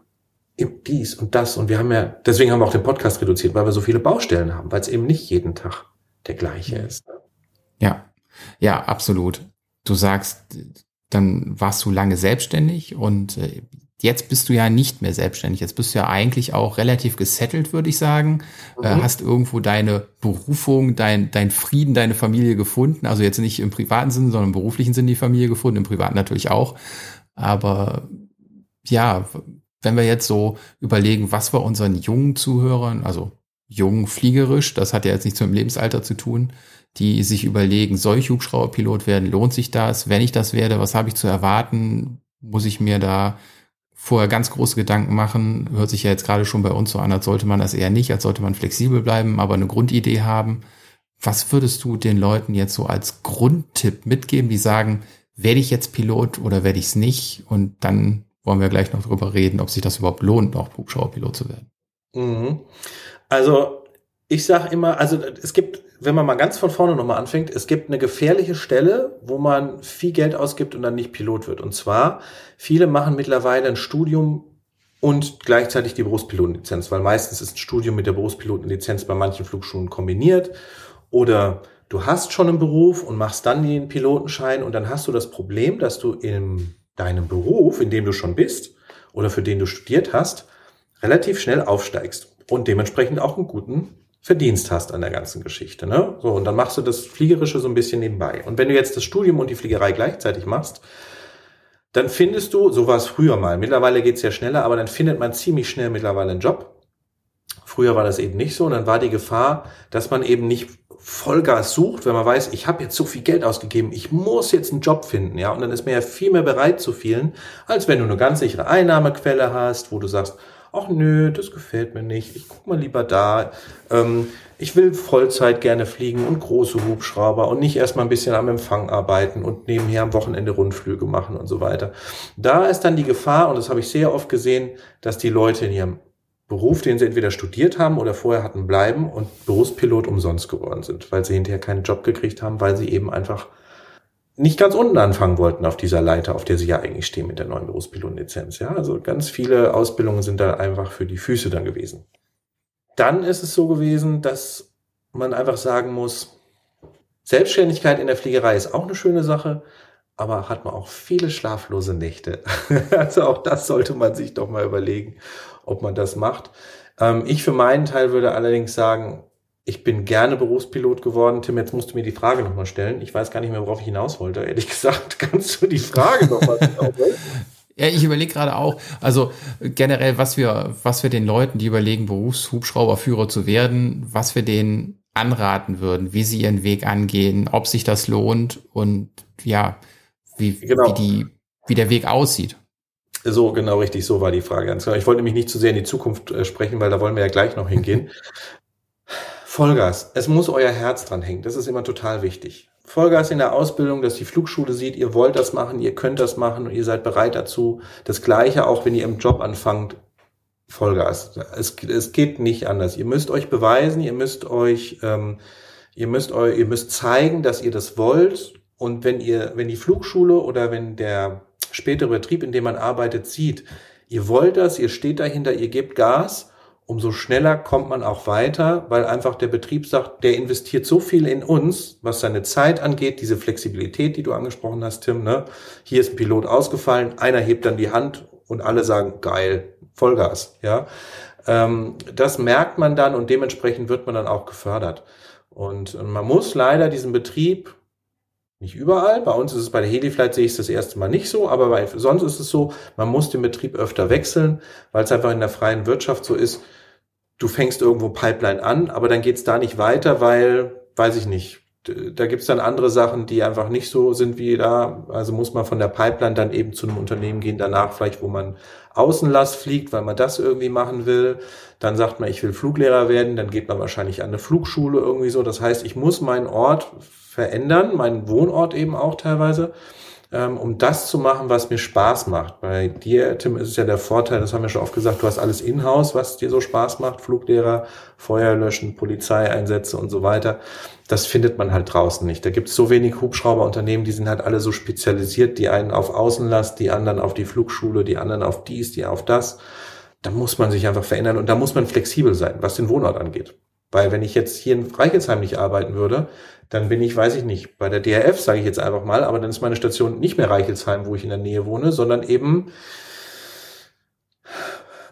dies und das. Und wir haben ja, deswegen haben wir auch den Podcast reduziert, weil wir so viele Baustellen haben, weil es eben nicht jeden Tag der gleiche ist. Ja, ja, absolut. Du sagst, dann warst du lange selbstständig und äh, jetzt bist du ja nicht mehr selbstständig. Jetzt bist du ja eigentlich auch relativ gesettelt, würde ich sagen. Äh, mhm. hast irgendwo deine Berufung, dein, dein Frieden, deine Familie gefunden. Also jetzt nicht im privaten Sinn, sondern im beruflichen Sinn die Familie gefunden, im privaten natürlich auch. Aber ja, wenn wir jetzt so überlegen, was wir unseren jungen Zuhörern, also jung fliegerisch, das hat ja jetzt nichts mit dem Lebensalter zu tun, die sich überlegen, soll ich Hubschrauberpilot werden? Lohnt sich das? Wenn ich das werde, was habe ich zu erwarten? Muss ich mir da vorher ganz große Gedanken machen? Hört sich ja jetzt gerade schon bei uns so an, als sollte man das eher nicht, als sollte man flexibel bleiben, aber eine Grundidee haben. Was würdest du den Leuten jetzt so als Grundtipp mitgeben, die sagen, werde ich jetzt Pilot oder werde ich es nicht? Und dann wollen wir gleich noch drüber reden, ob sich das überhaupt lohnt, auch Hubschrauberpilot zu werden. Mhm. Also ich sage immer, also es gibt, wenn man mal ganz von vorne nochmal anfängt, es gibt eine gefährliche Stelle, wo man viel Geld ausgibt und dann nicht Pilot wird. Und zwar, viele machen mittlerweile ein Studium und gleichzeitig die Berufspilotenlizenz, weil meistens ist ein Studium mit der Berufspilotenlizenz bei manchen Flugschulen kombiniert. Oder du hast schon einen Beruf und machst dann den Pilotenschein und dann hast du das Problem, dass du in deinem Beruf, in dem du schon bist oder für den du studiert hast, relativ schnell aufsteigst und dementsprechend auch einen guten Verdienst hast an der ganzen Geschichte. Ne? So, und dann machst du das Fliegerische so ein bisschen nebenbei. Und wenn du jetzt das Studium und die Fliegerei gleichzeitig machst, dann findest du, so war es früher mal, mittlerweile geht's ja schneller, aber dann findet man ziemlich schnell mittlerweile einen Job. Früher war das eben nicht so und dann war die Gefahr, dass man eben nicht Vollgas sucht, wenn man weiß, ich habe jetzt so viel Geld ausgegeben, ich muss jetzt einen Job finden, ja, und dann ist man ja viel mehr bereit zu vielen, als wenn du eine ganz sichere Einnahmequelle hast, wo du sagst, ach nö, das gefällt mir nicht, ich guck mal lieber da. Ähm, ich will Vollzeit gerne fliegen und große Hubschrauber und nicht erstmal ein bisschen am Empfang arbeiten und nebenher am Wochenende Rundflüge machen und so weiter. Da ist dann die Gefahr, und das habe ich sehr oft gesehen, dass die Leute in ihrem Beruf, den sie entweder studiert haben oder vorher hatten, bleiben und Berufspilot umsonst geworden sind, weil sie hinterher keinen Job gekriegt haben, weil sie eben einfach nicht ganz unten anfangen wollten auf dieser Leiter, auf der sie ja eigentlich stehen mit der neuen Berufspilotenlizenz. Ja, also ganz viele Ausbildungen sind da einfach für die Füße dann gewesen. Dann ist es so gewesen, dass man einfach sagen muss, Selbstständigkeit in der Fliegerei ist auch eine schöne Sache, aber hat man auch viele schlaflose Nächte. also auch das sollte man sich doch mal überlegen, ob man das macht. Ähm, ich für meinen Teil würde allerdings sagen, ich bin gerne Berufspilot geworden. Tim, jetzt musst du mir die Frage nochmal stellen. Ich weiß gar nicht mehr, worauf ich hinaus wollte. Ehrlich gesagt, kannst du die Frage nochmal stellen? Ja, ich überlege gerade auch, also generell, was wir, was wir den Leuten, die überlegen, Berufshubschrauberführer zu werden, was wir denen anraten würden, wie sie ihren Weg angehen, ob sich das lohnt und ja, wie, genau. wie, die, wie der Weg aussieht. So, genau richtig, so war die Frage. Ganz genau. Ich wollte nämlich nicht zu sehr in die Zukunft äh, sprechen, weil da wollen wir ja gleich noch hingehen. Vollgas. Es muss euer Herz dran hängen. Das ist immer total wichtig. Vollgas in der Ausbildung, dass die Flugschule sieht, ihr wollt das machen, ihr könnt das machen und ihr seid bereit dazu. Das Gleiche auch, wenn ihr im Job anfangt. Vollgas. Es, es geht nicht anders. Ihr müsst euch beweisen, ihr müsst euch, ähm, ihr müsst euch, ihr müsst zeigen, dass ihr das wollt. Und wenn ihr, wenn die Flugschule oder wenn der spätere Betrieb, in dem man arbeitet, sieht, ihr wollt das, ihr steht dahinter, ihr gebt Gas, umso schneller kommt man auch weiter, weil einfach der Betrieb sagt, der investiert so viel in uns, was seine Zeit angeht, diese Flexibilität, die du angesprochen hast, Tim. Ne? Hier ist ein Pilot ausgefallen, einer hebt dann die Hand und alle sagen, geil, Vollgas. Ja, ähm, Das merkt man dann und dementsprechend wird man dann auch gefördert. Und man muss leider diesen Betrieb nicht überall. Bei uns ist es bei der Heliflight sehe ich es das erste Mal nicht so, aber bei, sonst ist es so, man muss den Betrieb öfter wechseln, weil es einfach in der freien Wirtschaft so ist. Du fängst irgendwo Pipeline an, aber dann geht es da nicht weiter, weil, weiß ich nicht, da gibt's dann andere Sachen, die einfach nicht so sind wie da. Also muss man von der Pipeline dann eben zu einem Unternehmen gehen, danach vielleicht, wo man Außenlast fliegt, weil man das irgendwie machen will. Dann sagt man, ich will Fluglehrer werden, dann geht man wahrscheinlich an eine Flugschule irgendwie so. Das heißt, ich muss meinen Ort verändern, meinen Wohnort eben auch teilweise ähm, um das zu machen, was mir Spaß macht. Bei dir, Tim, ist es ja der Vorteil, das haben wir schon oft gesagt, du hast alles in-house, was dir so Spaß macht, Fluglehrer, Feuerlöschen, Polizeieinsätze und so weiter. Das findet man halt draußen nicht. Da gibt es so wenig Hubschrauberunternehmen, die sind halt alle so spezialisiert, die einen auf Außenlast, die anderen auf die Flugschule, die anderen auf dies, die auf das. Da muss man sich einfach verändern und da muss man flexibel sein, was den Wohnort angeht. Weil wenn ich jetzt hier in Reichelsheim nicht arbeiten würde, dann bin ich, weiß ich nicht, bei der DRF, sage ich jetzt einfach mal, aber dann ist meine Station nicht mehr Reichelsheim, wo ich in der Nähe wohne, sondern eben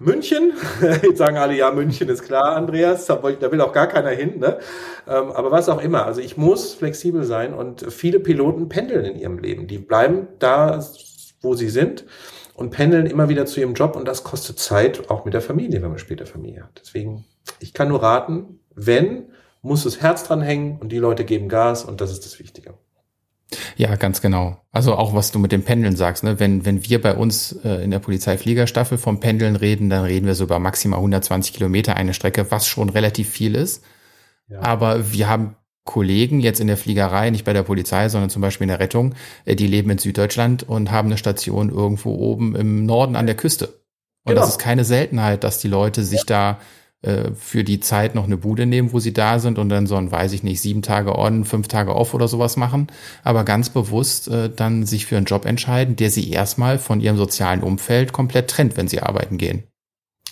München. Jetzt sagen alle, ja, München ist klar, Andreas, da will auch gar keiner hin. Ne? Ähm, aber was auch immer. Also ich muss flexibel sein und viele Piloten pendeln in ihrem Leben. Die bleiben da, wo sie sind und pendeln immer wieder zu ihrem Job und das kostet Zeit, auch mit der Familie, wenn man später Familie hat. Deswegen, ich kann nur raten, wenn muss das Herz dran hängen und die Leute geben Gas und das ist das Wichtige. Ja, ganz genau. Also auch was du mit dem Pendeln sagst, ne? wenn, wenn wir bei uns äh, in der Polizeifliegerstaffel vom Pendeln reden, dann reden wir so über maximal 120 Kilometer eine Strecke, was schon relativ viel ist. Ja. Aber wir haben Kollegen jetzt in der Fliegerei, nicht bei der Polizei, sondern zum Beispiel in der Rettung, äh, die leben in Süddeutschland und haben eine Station irgendwo oben im Norden an der Küste. Und genau. das ist keine Seltenheit, dass die Leute sich ja. da für die Zeit noch eine Bude nehmen, wo sie da sind und dann so ein, weiß ich nicht, sieben Tage on, fünf Tage off oder sowas machen, aber ganz bewusst äh, dann sich für einen Job entscheiden, der sie erstmal von ihrem sozialen Umfeld komplett trennt, wenn sie arbeiten gehen.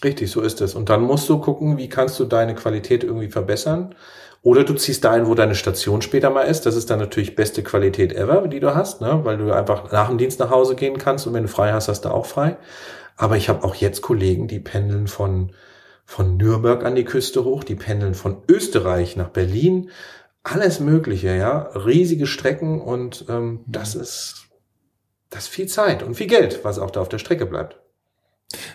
Richtig, so ist es. Und dann musst du gucken, wie kannst du deine Qualität irgendwie verbessern. Oder du ziehst dahin, wo deine Station später mal ist. Das ist dann natürlich beste Qualität ever, die du hast, ne? weil du einfach nach dem Dienst nach Hause gehen kannst und wenn du frei hast, hast du auch frei. Aber ich habe auch jetzt Kollegen, die pendeln von von Nürnberg an die Küste hoch, die pendeln von Österreich nach Berlin, alles Mögliche, ja, riesige Strecken und ähm, das ist das ist viel Zeit und viel Geld, was auch da auf der Strecke bleibt.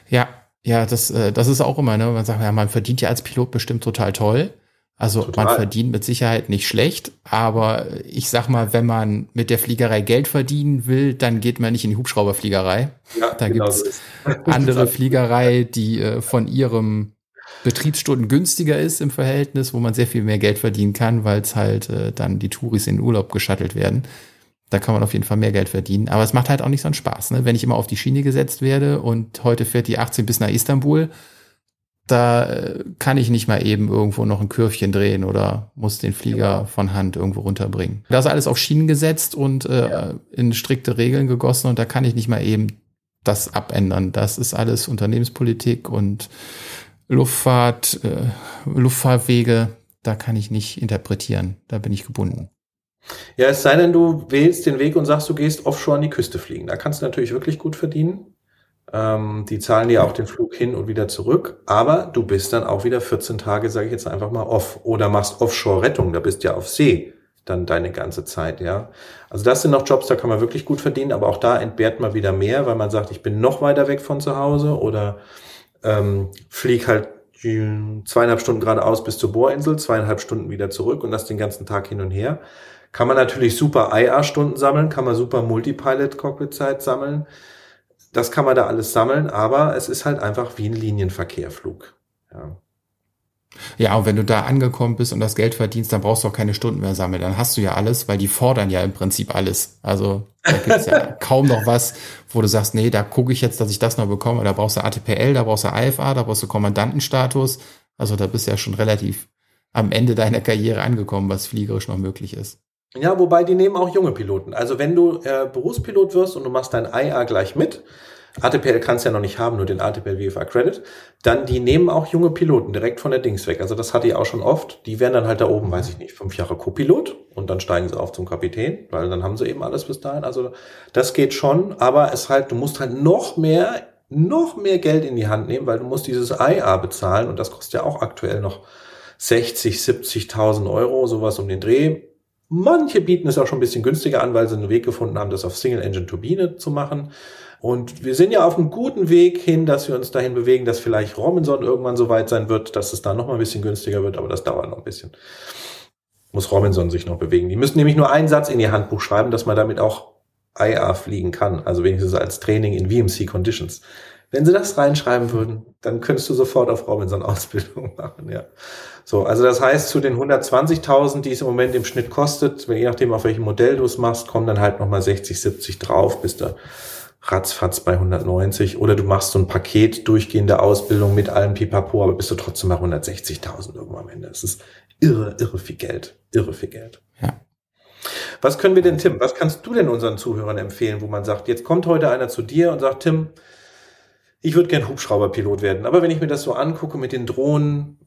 Ja, ja, das, äh, das ist auch immer, ne? Man sagt, ja, man verdient ja als Pilot bestimmt total toll. Also total. man verdient mit Sicherheit nicht schlecht, aber ich sag mal, wenn man mit der Fliegerei Geld verdienen will, dann geht man nicht in die Hubschrauberfliegerei. Ja, da genau gibt's so andere Fliegerei, die äh, von ihrem Betriebsstunden günstiger ist im Verhältnis, wo man sehr viel mehr Geld verdienen kann, weil es halt äh, dann die Touris in den Urlaub geschattelt werden. Da kann man auf jeden Fall mehr Geld verdienen. Aber es macht halt auch nicht so einen Spaß, ne? wenn ich immer auf die Schiene gesetzt werde und heute fährt die 18 bis nach Istanbul. Da äh, kann ich nicht mal eben irgendwo noch ein Kürfchen drehen oder muss den Flieger ja. von Hand irgendwo runterbringen. Da ist alles auf Schienen gesetzt und äh, ja. in strikte Regeln gegossen und da kann ich nicht mal eben das abändern. Das ist alles Unternehmenspolitik und Luftfahrt, äh, Luftfahrtwege, da kann ich nicht interpretieren. Da bin ich gebunden. Ja, es sei denn, du wählst den Weg und sagst, du gehst offshore an die Küste fliegen. Da kannst du natürlich wirklich gut verdienen. Ähm, die zahlen dir auch den Flug hin und wieder zurück, aber du bist dann auch wieder 14 Tage, sage ich jetzt einfach mal, off. Oder machst Offshore-Rettung, da bist du ja auf See dann deine ganze Zeit, ja. Also das sind noch Jobs, da kann man wirklich gut verdienen, aber auch da entbehrt man wieder mehr, weil man sagt, ich bin noch weiter weg von zu Hause oder ähm, flieg halt zweieinhalb Stunden geradeaus bis zur Bohrinsel, zweieinhalb Stunden wieder zurück und das den ganzen Tag hin und her. Kann man natürlich super IA-Stunden sammeln, kann man super Multipilot-Cockpit-Zeit sammeln. Das kann man da alles sammeln, aber es ist halt einfach wie ein Linienverkehrflug. Ja. Ja, und wenn du da angekommen bist und das Geld verdienst, dann brauchst du auch keine Stunden mehr sammeln. Dann hast du ja alles, weil die fordern ja im Prinzip alles. Also da gibt's ja kaum noch was, wo du sagst, nee, da gucke ich jetzt, dass ich das noch bekomme. Da brauchst du ATPL, da brauchst du AFA, da brauchst du Kommandantenstatus. Also da bist du ja schon relativ am Ende deiner Karriere angekommen, was fliegerisch noch möglich ist. Ja, wobei die nehmen auch junge Piloten. Also wenn du äh, Berufspilot wirst und du machst dein IA gleich mit, ATPL kannst ja noch nicht haben, nur den ATPL VFA Credit. Dann, die nehmen auch junge Piloten direkt von der Dings weg. Also das hatte ich auch schon oft. Die werden dann halt da oben, weiß ich nicht, fünf Jahre Co-Pilot und dann steigen sie auf zum Kapitän, weil dann haben sie eben alles bis dahin. Also das geht schon, aber es halt, du musst halt noch mehr, noch mehr Geld in die Hand nehmen, weil du musst dieses IA bezahlen und das kostet ja auch aktuell noch 60, 70.000 Euro, sowas um den Dreh. Manche bieten es auch schon ein bisschen günstiger an, weil sie einen Weg gefunden haben, das auf Single-Engine-Turbine zu machen. Und wir sind ja auf einem guten Weg hin, dass wir uns dahin bewegen, dass vielleicht Robinson irgendwann so weit sein wird, dass es da noch mal ein bisschen günstiger wird, aber das dauert noch ein bisschen. muss Robinson sich noch bewegen. Die müssen nämlich nur einen Satz in ihr Handbuch schreiben, dass man damit auch IA fliegen kann, also wenigstens als Training in VMC Conditions. Wenn sie das reinschreiben würden, dann könntest du sofort auf Robinson Ausbildung machen, ja. So, also das heißt, zu den 120.000, die es im Moment im Schnitt kostet, je nachdem, auf welchem Modell du es machst, kommen dann halt nochmal 60, 70 drauf, bis du ratzfatz bei 190. Oder du machst so ein Paket durchgehende Ausbildung mit allem Pipapo, aber bist du trotzdem bei 160.000 irgendwann am Ende. Das ist irre, irre viel Geld. Irre viel Geld. Ja. Was können wir denn, Tim, was kannst du denn unseren Zuhörern empfehlen, wo man sagt, jetzt kommt heute einer zu dir und sagt, Tim, ich würde gern Hubschrauberpilot werden, aber wenn ich mir das so angucke mit den Drohnen,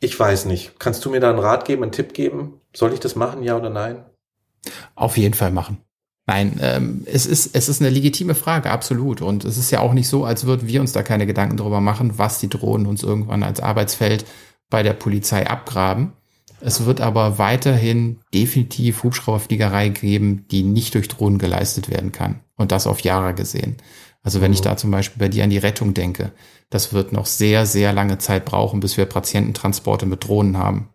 ich weiß nicht. Kannst du mir da einen Rat geben, einen Tipp geben? Soll ich das machen, ja oder nein? Auf jeden Fall machen. Nein, ähm, es, ist, es ist eine legitime Frage, absolut. Und es ist ja auch nicht so, als würden wir uns da keine Gedanken darüber machen, was die Drohnen uns irgendwann als Arbeitsfeld bei der Polizei abgraben. Es wird aber weiterhin definitiv Hubschrauberfliegerei geben, die nicht durch Drohnen geleistet werden kann. Und das auf Jahre gesehen. Also wenn ich mhm. da zum Beispiel bei dir an die Rettung denke, das wird noch sehr, sehr lange Zeit brauchen, bis wir Patiententransporte mit Drohnen haben.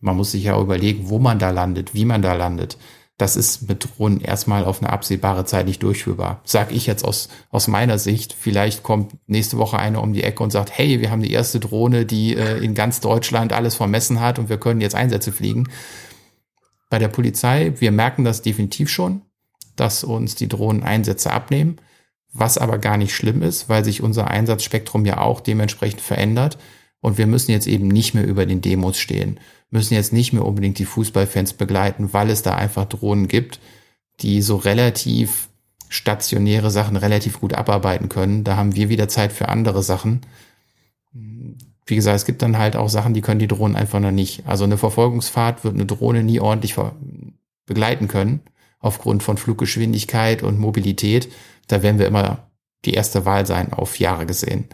Man muss sich ja überlegen, wo man da landet, wie man da landet das ist mit Drohnen erstmal auf eine absehbare Zeit nicht durchführbar. Sag ich jetzt aus, aus meiner Sicht. Vielleicht kommt nächste Woche einer um die Ecke und sagt, hey, wir haben die erste Drohne, die äh, in ganz Deutschland alles vermessen hat und wir können jetzt Einsätze fliegen. Bei der Polizei, wir merken das definitiv schon, dass uns die Drohnen Einsätze abnehmen, was aber gar nicht schlimm ist, weil sich unser Einsatzspektrum ja auch dementsprechend verändert und wir müssen jetzt eben nicht mehr über den Demos stehen müssen jetzt nicht mehr unbedingt die Fußballfans begleiten, weil es da einfach Drohnen gibt, die so relativ stationäre Sachen relativ gut abarbeiten können. Da haben wir wieder Zeit für andere Sachen. Wie gesagt, es gibt dann halt auch Sachen, die können die Drohnen einfach noch nicht. Also eine Verfolgungsfahrt wird eine Drohne nie ordentlich begleiten können, aufgrund von Fluggeschwindigkeit und Mobilität. Da werden wir immer die erste Wahl sein, auf Jahre gesehen.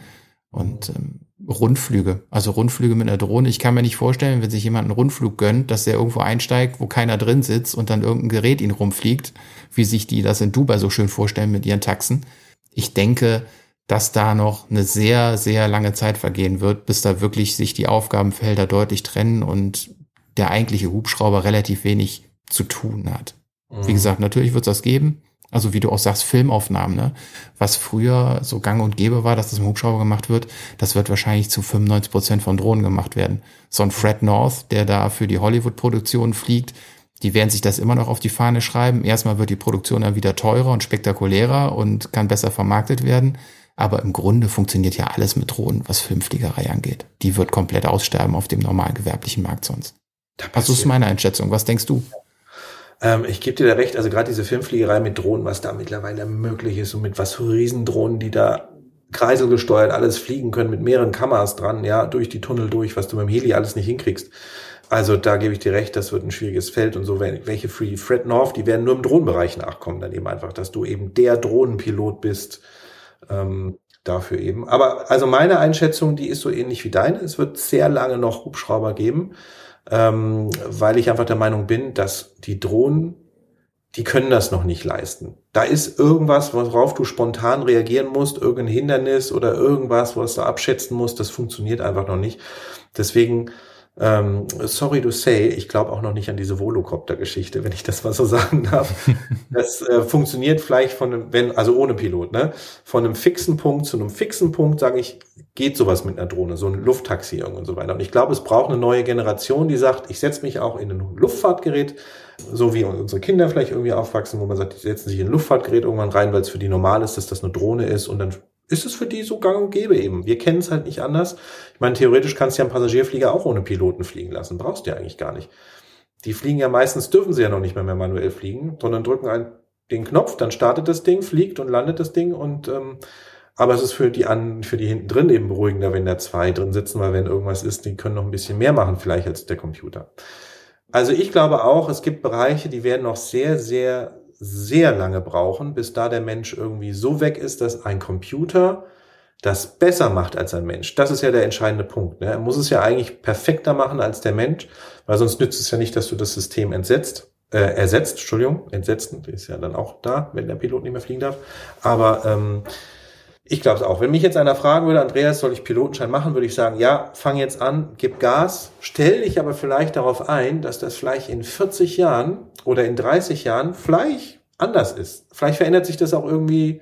Und ähm, Rundflüge, also Rundflüge mit einer Drohne. Ich kann mir nicht vorstellen, wenn sich jemand einen Rundflug gönnt, dass der irgendwo einsteigt, wo keiner drin sitzt und dann irgendein Gerät ihn rumfliegt, wie sich die das in Dubai so schön vorstellen mit ihren Taxen. Ich denke, dass da noch eine sehr, sehr lange Zeit vergehen wird, bis da wirklich sich die Aufgabenfelder deutlich trennen und der eigentliche Hubschrauber relativ wenig zu tun hat. Mhm. Wie gesagt, natürlich wird es das geben. Also wie du auch sagst, Filmaufnahmen, ne? Was früher so gang und gäbe war, dass das im Hubschrauber gemacht wird, das wird wahrscheinlich zu 95 Prozent von Drohnen gemacht werden. So ein Fred North, der da für die Hollywood-Produktion fliegt, die werden sich das immer noch auf die Fahne schreiben. Erstmal wird die Produktion dann wieder teurer und spektakulärer und kann besser vermarktet werden. Aber im Grunde funktioniert ja alles mit Drohnen, was Filmfliegerei angeht. Die wird komplett aussterben auf dem normalen gewerblichen Markt sonst. Das ist meine Einschätzung. Was denkst du? Ähm, ich gebe dir da recht, also gerade diese Filmfliegerei mit Drohnen, was da mittlerweile möglich ist und mit was für Riesendrohnen, die da kreiselgesteuert alles fliegen können, mit mehreren Kameras dran, ja, durch die Tunnel durch, was du mit dem Heli alles nicht hinkriegst. Also da gebe ich dir recht, das wird ein schwieriges Feld und so, welche Free Fred North, die werden nur im Drohnenbereich nachkommen, dann eben einfach, dass du eben der Drohnenpilot bist, ähm, dafür eben. Aber also meine Einschätzung, die ist so ähnlich wie deine. Es wird sehr lange noch Hubschrauber geben ähm, weil ich einfach der Meinung bin, dass die Drohnen, die können das noch nicht leisten. Da ist irgendwas, worauf du spontan reagieren musst, irgendein Hindernis oder irgendwas, was du abschätzen musst, das funktioniert einfach noch nicht. Deswegen ähm, sorry to say, ich glaube auch noch nicht an diese Volocopter-Geschichte, wenn ich das mal so sagen darf. das äh, funktioniert vielleicht von einem, wenn, also ohne Pilot, ne? Von einem fixen Punkt zu einem fixen Punkt, sage ich, geht sowas mit einer Drohne, so ein Lufttaxi und so weiter. Und ich glaube, es braucht eine neue Generation, die sagt, ich setze mich auch in ein Luftfahrtgerät, so wie unsere Kinder vielleicht irgendwie aufwachsen, wo man sagt, die setzen sich in ein Luftfahrtgerät irgendwann rein, weil es für die normal ist, dass das eine Drohne ist und dann ist es für die so gang und gäbe eben. Wir kennen es halt nicht anders. Ich meine, theoretisch kannst du ja einen Passagierflieger auch ohne Piloten fliegen lassen. Brauchst du ja eigentlich gar nicht. Die fliegen ja meistens, dürfen sie ja noch nicht mehr, mehr manuell fliegen, sondern drücken einen, den Knopf, dann startet das Ding, fliegt und landet das Ding und ähm, aber es ist für die an, für die hinten drin eben beruhigender, wenn da zwei drin sitzen, weil wenn irgendwas ist, die können noch ein bisschen mehr machen, vielleicht als der Computer. Also ich glaube auch, es gibt Bereiche, die werden noch sehr, sehr sehr lange brauchen, bis da der Mensch irgendwie so weg ist, dass ein Computer das besser macht als ein Mensch. Das ist ja der entscheidende Punkt. Ne? Er muss es ja eigentlich perfekter machen als der Mensch, weil sonst nützt es ja nicht, dass du das System entsetzt, äh, ersetzt, Entschuldigung, entsetzen, ist ja dann auch da, wenn der Pilot nicht mehr fliegen darf. Aber ähm, Ich glaube es auch. Wenn mich jetzt einer fragen würde, Andreas, soll ich Pilotenschein machen, würde ich sagen, ja, fang jetzt an, gib Gas, stell dich aber vielleicht darauf ein, dass das vielleicht in 40 Jahren oder in 30 Jahren vielleicht anders ist. Vielleicht verändert sich das auch irgendwie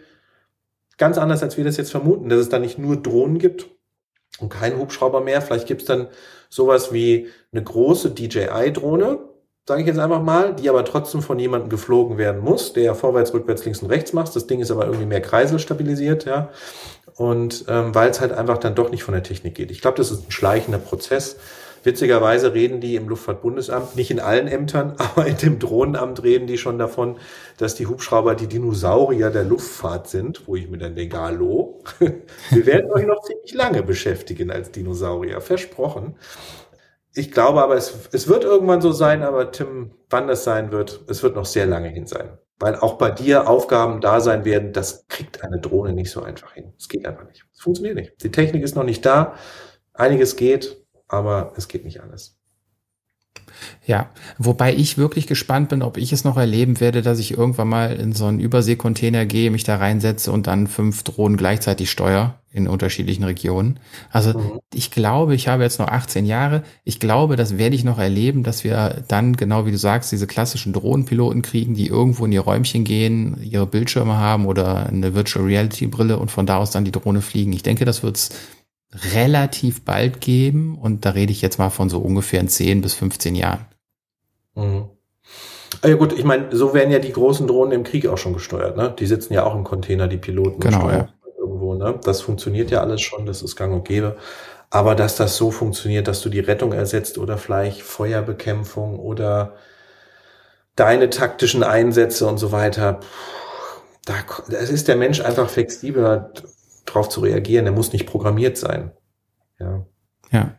ganz anders, als wir das jetzt vermuten, dass es da nicht nur Drohnen gibt und keinen Hubschrauber mehr. Vielleicht gibt es dann sowas wie eine große DJI-Drohne, sage ich jetzt einfach mal, die aber trotzdem von jemandem geflogen werden muss, der vorwärts, rückwärts, links und rechts macht. Das Ding ist aber irgendwie mehr kreiselstabilisiert, ja. Und ähm, weil es halt einfach dann doch nicht von der Technik geht. Ich glaube, das ist ein schleichender Prozess. Witzigerweise reden die im Luftfahrtbundesamt, nicht in allen Ämtern, aber in dem Drohnenamt reden die schon davon, dass die Hubschrauber die Dinosaurier der Luftfahrt sind, wo ich mir dann denke, hallo, wir werden euch noch ziemlich lange beschäftigen als Dinosaurier, versprochen. Ich glaube aber, es, es wird irgendwann so sein, aber Tim, wann das sein wird, es wird noch sehr lange hin sein. Weil auch bei dir Aufgaben da sein werden, das kriegt eine Drohne nicht so einfach hin. Es geht einfach nicht. Es funktioniert nicht. Die Technik ist noch nicht da. Einiges geht, aber es geht nicht alles. Ja, wobei ich wirklich gespannt bin, ob ich es noch erleben werde, dass ich irgendwann mal in so einen Überseekontainer gehe, mich da reinsetze und dann fünf Drohnen gleichzeitig steuere in unterschiedlichen Regionen. Also mhm. ich glaube, ich habe jetzt noch 18 Jahre. Ich glaube, das werde ich noch erleben, dass wir dann, genau wie du sagst, diese klassischen Drohnenpiloten kriegen, die irgendwo in ihr Räumchen gehen, ihre Bildschirme haben oder eine Virtual Reality Brille und von da aus dann die Drohne fliegen. Ich denke, das wird's relativ bald geben und da rede ich jetzt mal von so ungefähr 10 bis 15 Jahren. Mhm. Ja gut, ich meine, so werden ja die großen Drohnen im Krieg auch schon gesteuert. Ne? Die sitzen ja auch im Container, die Piloten genau, steuern ja. irgendwo. Ne? Das funktioniert ja alles schon, das ist gang und gäbe. Aber dass das so funktioniert, dass du die Rettung ersetzt oder vielleicht Feuerbekämpfung oder deine taktischen Einsätze und so weiter, da es ist der Mensch einfach flexibler, darauf zu reagieren. Der muss nicht programmiert sein. Ja. Ja.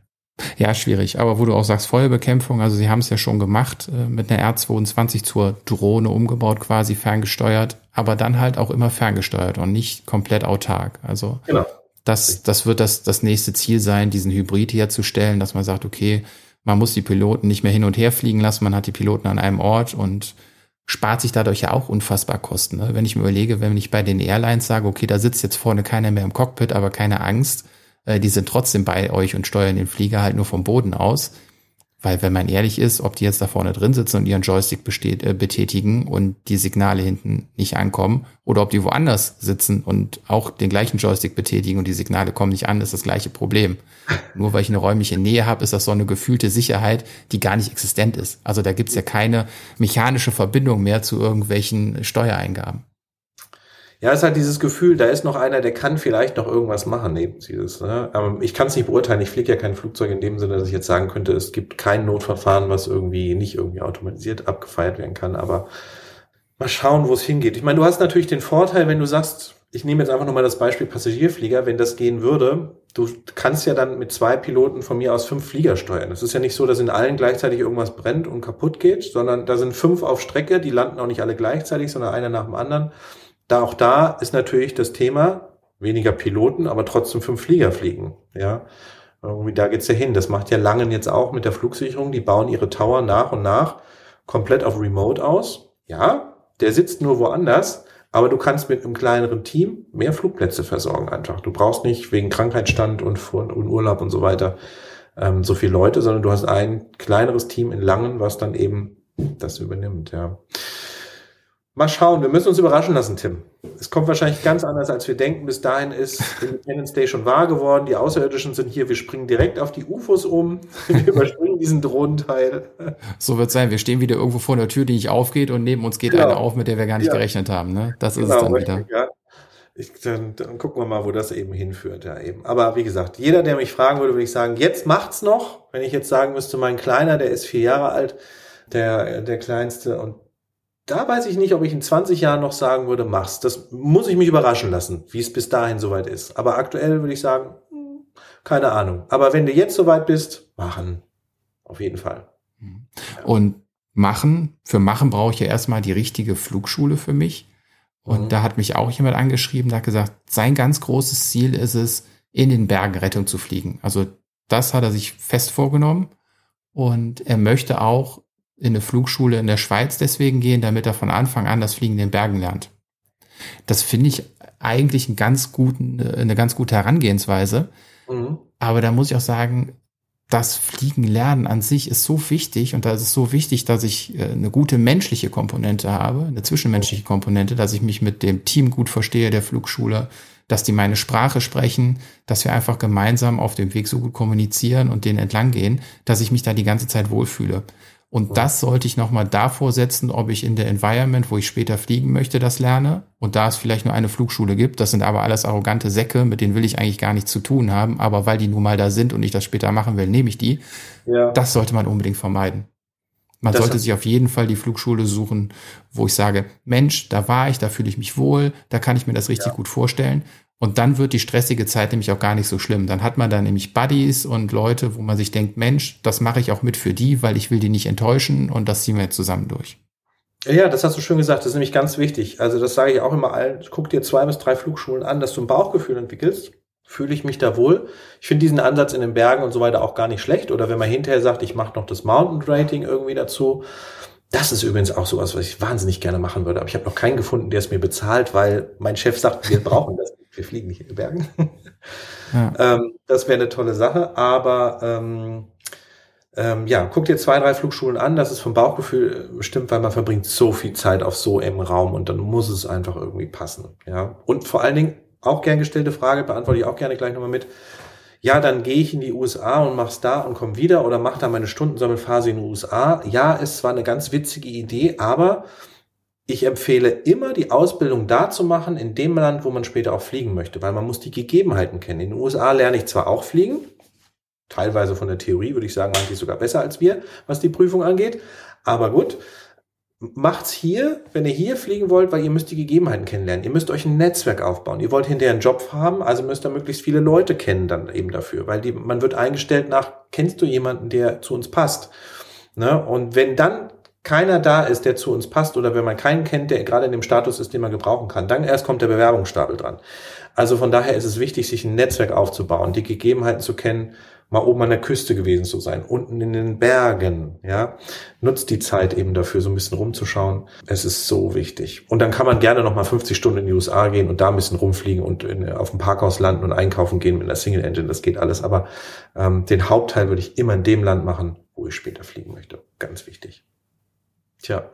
Ja, schwierig. Aber wo du auch sagst, Feuerbekämpfung, also sie haben es ja schon gemacht, äh, mit einer R22 zur Drohne umgebaut, quasi ferngesteuert, aber dann halt auch immer ferngesteuert und nicht komplett autark. Also genau. das, das wird das, das nächste Ziel sein, diesen Hybrid herzustellen, dass man sagt, okay, man muss die Piloten nicht mehr hin und her fliegen lassen, man hat die Piloten an einem Ort und spart sich dadurch ja auch unfassbar Kosten. Ne? Wenn ich mir überlege, wenn ich bei den Airlines sage, okay, da sitzt jetzt vorne keiner mehr im Cockpit, aber keine Angst, äh, die sind trotzdem bei euch und steuern den Flieger halt nur vom Boden aus. Weil wenn man ehrlich ist, ob die jetzt da vorne drin sitzen und ihren Joystick besteht, äh, betätigen und die Signale hinten nicht ankommen, oder ob die woanders sitzen und auch den gleichen Joystick betätigen und die Signale kommen nicht an, ist das gleiche Problem. Nur weil ich eine räumliche Nähe habe, ist das so eine gefühlte Sicherheit, die gar nicht existent ist. Also da gibt's ja keine mechanische Verbindung mehr zu irgendwelchen Steuereingaben. Ja, es hat dieses Gefühl, da ist noch einer, der kann vielleicht noch irgendwas machen neben dieses. Ne? Aber ich kann es nicht beurteilen. Ich fliege ja kein Flugzeug in dem Sinne, dass ich jetzt sagen könnte, es gibt kein Notverfahren, was irgendwie nicht irgendwie automatisiert abgefeiert werden kann. Aber mal schauen, wo es hingeht. Ich meine, du hast natürlich den Vorteil, wenn du sagst, ich nehme jetzt einfach nochmal das Beispiel Passagierflieger, wenn das gehen würde, du kannst ja dann mit zwei Piloten von mir aus fünf Flieger steuern. Es ist ja nicht so, dass in allen gleichzeitig irgendwas brennt und kaputt geht, sondern da sind fünf auf Strecke, die landen auch nicht alle gleichzeitig, sondern einer nach dem anderen. Da auch da ist natürlich das Thema weniger Piloten, aber trotzdem fünf Flieger fliegen. Ja, irgendwie da geht's ja hin. Das macht ja Langen jetzt auch mit der Flugsicherung. Die bauen ihre Tower nach und nach komplett auf Remote aus. Ja, der sitzt nur woanders, aber du kannst mit einem kleineren Team mehr Flugplätze versorgen einfach. Du brauchst nicht wegen Krankheitsstand und, und Urlaub und so weiter ähm, so viele Leute, sondern du hast ein kleineres Team in Langen, was dann eben das übernimmt. Ja. Mal schauen, wir müssen uns überraschen lassen, Tim. Es kommt wahrscheinlich ganz anders, als wir denken. Bis dahin ist Independence Day schon wahr geworden. Die Außerirdischen sind hier. Wir springen direkt auf die UFOs um. Wir überspringen diesen Drohnenteil. So wird es sein. Wir stehen wieder irgendwo vor einer Tür, die nicht aufgeht und neben uns geht genau. eine auf, mit der wir gar nicht ja. gerechnet haben. Ne? Das genau, ist es dann richtig, wieder. Ja. Ich, dann, dann gucken wir mal, wo das eben hinführt. Ja, eben. Aber wie gesagt, jeder, der mich fragen würde, würde ich sagen, jetzt macht's noch. Wenn ich jetzt sagen müsste, mein Kleiner, der ist vier Jahre alt, der, der Kleinste und da weiß ich nicht, ob ich in 20 Jahren noch sagen würde, mach's. Das muss ich mich überraschen lassen, wie es bis dahin soweit ist. Aber aktuell würde ich sagen, hm, keine Ahnung. Aber wenn du jetzt soweit bist, machen. Auf jeden Fall. Mhm. Und machen, für machen brauche ich ja erstmal die richtige Flugschule für mich. Und mhm. da hat mich auch jemand angeschrieben, der hat gesagt, sein ganz großes Ziel ist es, in den Bergen Rettung zu fliegen. Also das hat er sich fest vorgenommen. Und er möchte auch in eine Flugschule in der Schweiz deswegen gehen, damit er von Anfang an das Fliegen in den Bergen lernt. Das finde ich eigentlich einen ganz guten, eine ganz gute Herangehensweise. Mhm. Aber da muss ich auch sagen, das Fliegen lernen an sich ist so wichtig und da ist es so wichtig, dass ich äh, eine gute menschliche Komponente habe, eine zwischenmenschliche Komponente, dass ich mich mit dem Team gut verstehe der Flugschule, dass die meine Sprache sprechen, dass wir einfach gemeinsam auf dem Weg so gut kommunizieren und den entlang gehen, dass ich mich da die ganze Zeit wohlfühle. Und das sollte ich nochmal davor setzen, ob ich in der Environment, wo ich später fliegen möchte, das lerne. Und da es vielleicht nur eine Flugschule gibt, das sind aber alles arrogante Säcke, mit denen will ich eigentlich gar nichts zu tun haben. Aber weil die nun mal da sind und ich das später machen will, nehme ich die. Ja. Das sollte man unbedingt vermeiden. Man das sollte sich auf jeden Fall die Flugschule suchen, wo ich sage, Mensch, da war ich, da fühle ich mich wohl, da kann ich mir das richtig ja. gut vorstellen. Und dann wird die stressige Zeit nämlich auch gar nicht so schlimm. Dann hat man da nämlich Buddies und Leute, wo man sich denkt, Mensch, das mache ich auch mit für die, weil ich will die nicht enttäuschen und das ziehen wir jetzt zusammen durch. Ja, das hast du schön gesagt. Das ist nämlich ganz wichtig. Also das sage ich auch immer allen. Guck dir zwei bis drei Flugschulen an, dass du ein Bauchgefühl entwickelst. Fühle ich mich da wohl? Ich finde diesen Ansatz in den Bergen und so weiter auch gar nicht schlecht. Oder wenn man hinterher sagt, ich mache noch das Mountain Rating irgendwie dazu. Das ist übrigens auch sowas, was ich wahnsinnig gerne machen würde. Aber ich habe noch keinen gefunden, der es mir bezahlt, weil mein Chef sagt, wir brauchen das wir fliegen nicht in den Bergen. Ja. ähm, das wäre eine tolle Sache, aber ähm, ähm, ja, guck dir zwei, drei Flugschulen an, das ist vom Bauchgefühl bestimmt, weil man verbringt so viel Zeit auf so engem Raum und dann muss es einfach irgendwie passen. Ja. Und vor allen Dingen, auch gern gestellte Frage, beantworte ich auch gerne gleich nochmal mit. Ja, dann gehe ich in die USA und mach's da und komme wieder oder mach da meine Stundensammelphase in den USA. Ja, es war eine ganz witzige Idee, aber ich empfehle immer, die Ausbildung da zu machen, in dem Land, wo man später auch fliegen möchte, weil man muss die Gegebenheiten kennen. In den USA lerne ich zwar auch fliegen, teilweise von der Theorie würde ich sagen, eigentlich sogar besser als wir, was die Prüfung angeht, aber gut, macht's hier, wenn ihr hier fliegen wollt, weil ihr müsst die Gegebenheiten kennenlernen. Ihr müsst euch ein Netzwerk aufbauen. Ihr wollt hinterher einen Job haben, also müsst ihr möglichst viele Leute kennen dann eben dafür, weil die, man wird eingestellt nach, kennst du jemanden, der zu uns passt? Ne? Und wenn dann keiner da ist, der zu uns passt oder wenn man keinen kennt, der gerade in dem Status ist, den man gebrauchen kann, dann erst kommt der Bewerbungsstapel dran. Also von daher ist es wichtig, sich ein Netzwerk aufzubauen, die Gegebenheiten zu kennen, mal oben an der Küste gewesen zu sein, unten in den Bergen, ja. Nutzt die Zeit eben dafür, so ein bisschen rumzuschauen. Es ist so wichtig. Und dann kann man gerne noch mal 50 Stunden in die USA gehen und da ein bisschen rumfliegen und in, auf dem Parkhaus landen und einkaufen gehen mit einer Single Engine. Das geht alles. Aber ähm, den Hauptteil würde ich immer in dem Land machen, wo ich später fliegen möchte. Ganz wichtig. Tja,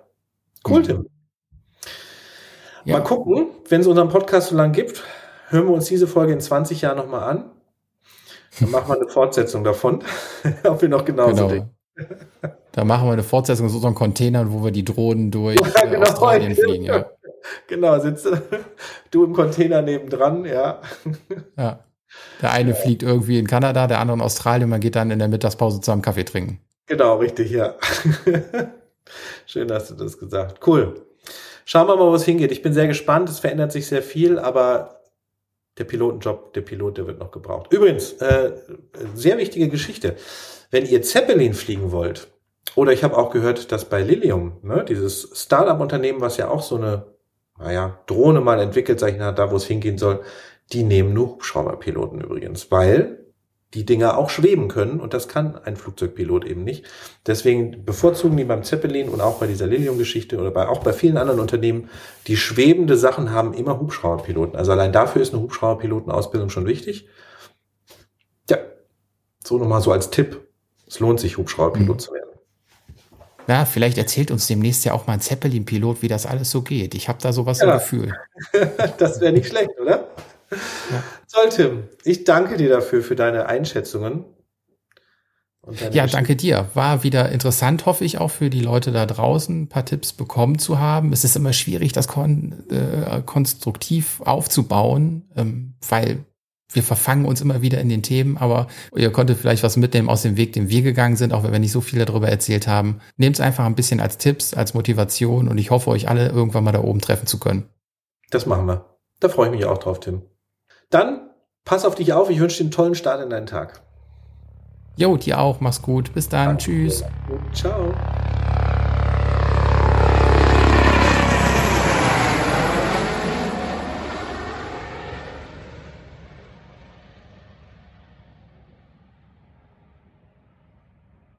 cool, Tim. Ja. Mal gucken, wenn es unseren Podcast so lang gibt, hören wir uns diese Folge in 20 Jahren nochmal an. Dann machen wir eine Fortsetzung davon, ob wir noch genauso genau. denken. Da machen wir eine Fortsetzung aus unseren Containern, wo wir die Drohnen durch ja, äh, genau, Australien fliegen. Ja. Genau, sitzt du im Container nebendran, ja. Ja. Der eine ja. fliegt irgendwie in Kanada, der andere in Australien, man geht dann in der Mittagspause zusammen Kaffee trinken. Genau, richtig, ja. Schön hast du das gesagt. Cool. Schauen wir mal, wo es hingeht. Ich bin sehr gespannt. Es verändert sich sehr viel, aber der Pilotenjob, der Pilot, der wird noch gebraucht. Übrigens, äh, sehr wichtige Geschichte. Wenn ihr Zeppelin fliegen wollt, oder ich habe auch gehört, dass bei Lilium, ne, dieses Startup-Unternehmen, was ja auch so eine, naja, Drohne mal entwickelt, sag ich mal, da wo es hingehen soll, die nehmen nur Hubschrauberpiloten übrigens, weil die Dinger auch schweben können und das kann ein Flugzeugpilot eben nicht. Deswegen bevorzugen die beim Zeppelin und auch bei dieser Lilium-Geschichte oder bei, auch bei vielen anderen Unternehmen, die schwebende Sachen haben immer Hubschrauberpiloten. Also allein dafür ist eine Hubschrauberpilotenausbildung schon wichtig. Ja, so nochmal so als Tipp. Es lohnt sich, Hubschrauberpilot mhm. zu werden. Ja, vielleicht erzählt uns demnächst ja auch mal ein Zeppelin-Pilot, wie das alles so geht. Ich habe da sowas ja. im Gefühl. das wäre nicht schlecht, oder? Ja. Toll, Tim. Ich danke dir dafür, für deine Einschätzungen. Ja, danke dir. War wieder interessant, hoffe ich, auch für die Leute da draußen ein paar Tipps bekommen zu haben. Es ist immer schwierig, das kon äh, konstruktiv aufzubauen, ähm, weil wir verfangen uns immer wieder in den Themen, aber ihr konntet vielleicht was mitnehmen aus dem Weg, den wir gegangen sind, auch wenn wir nicht so viel darüber erzählt haben. Nehmt es einfach ein bisschen als Tipps, als Motivation und ich hoffe, euch alle irgendwann mal da oben treffen zu können. Das machen wir. Da freue ich mich auch drauf, Tim. Dann pass auf dich auf. Ich wünsche dir einen tollen Start in deinen Tag. Jo, dir auch. Mach's gut. Bis dann. Danke. Tschüss. Ciao.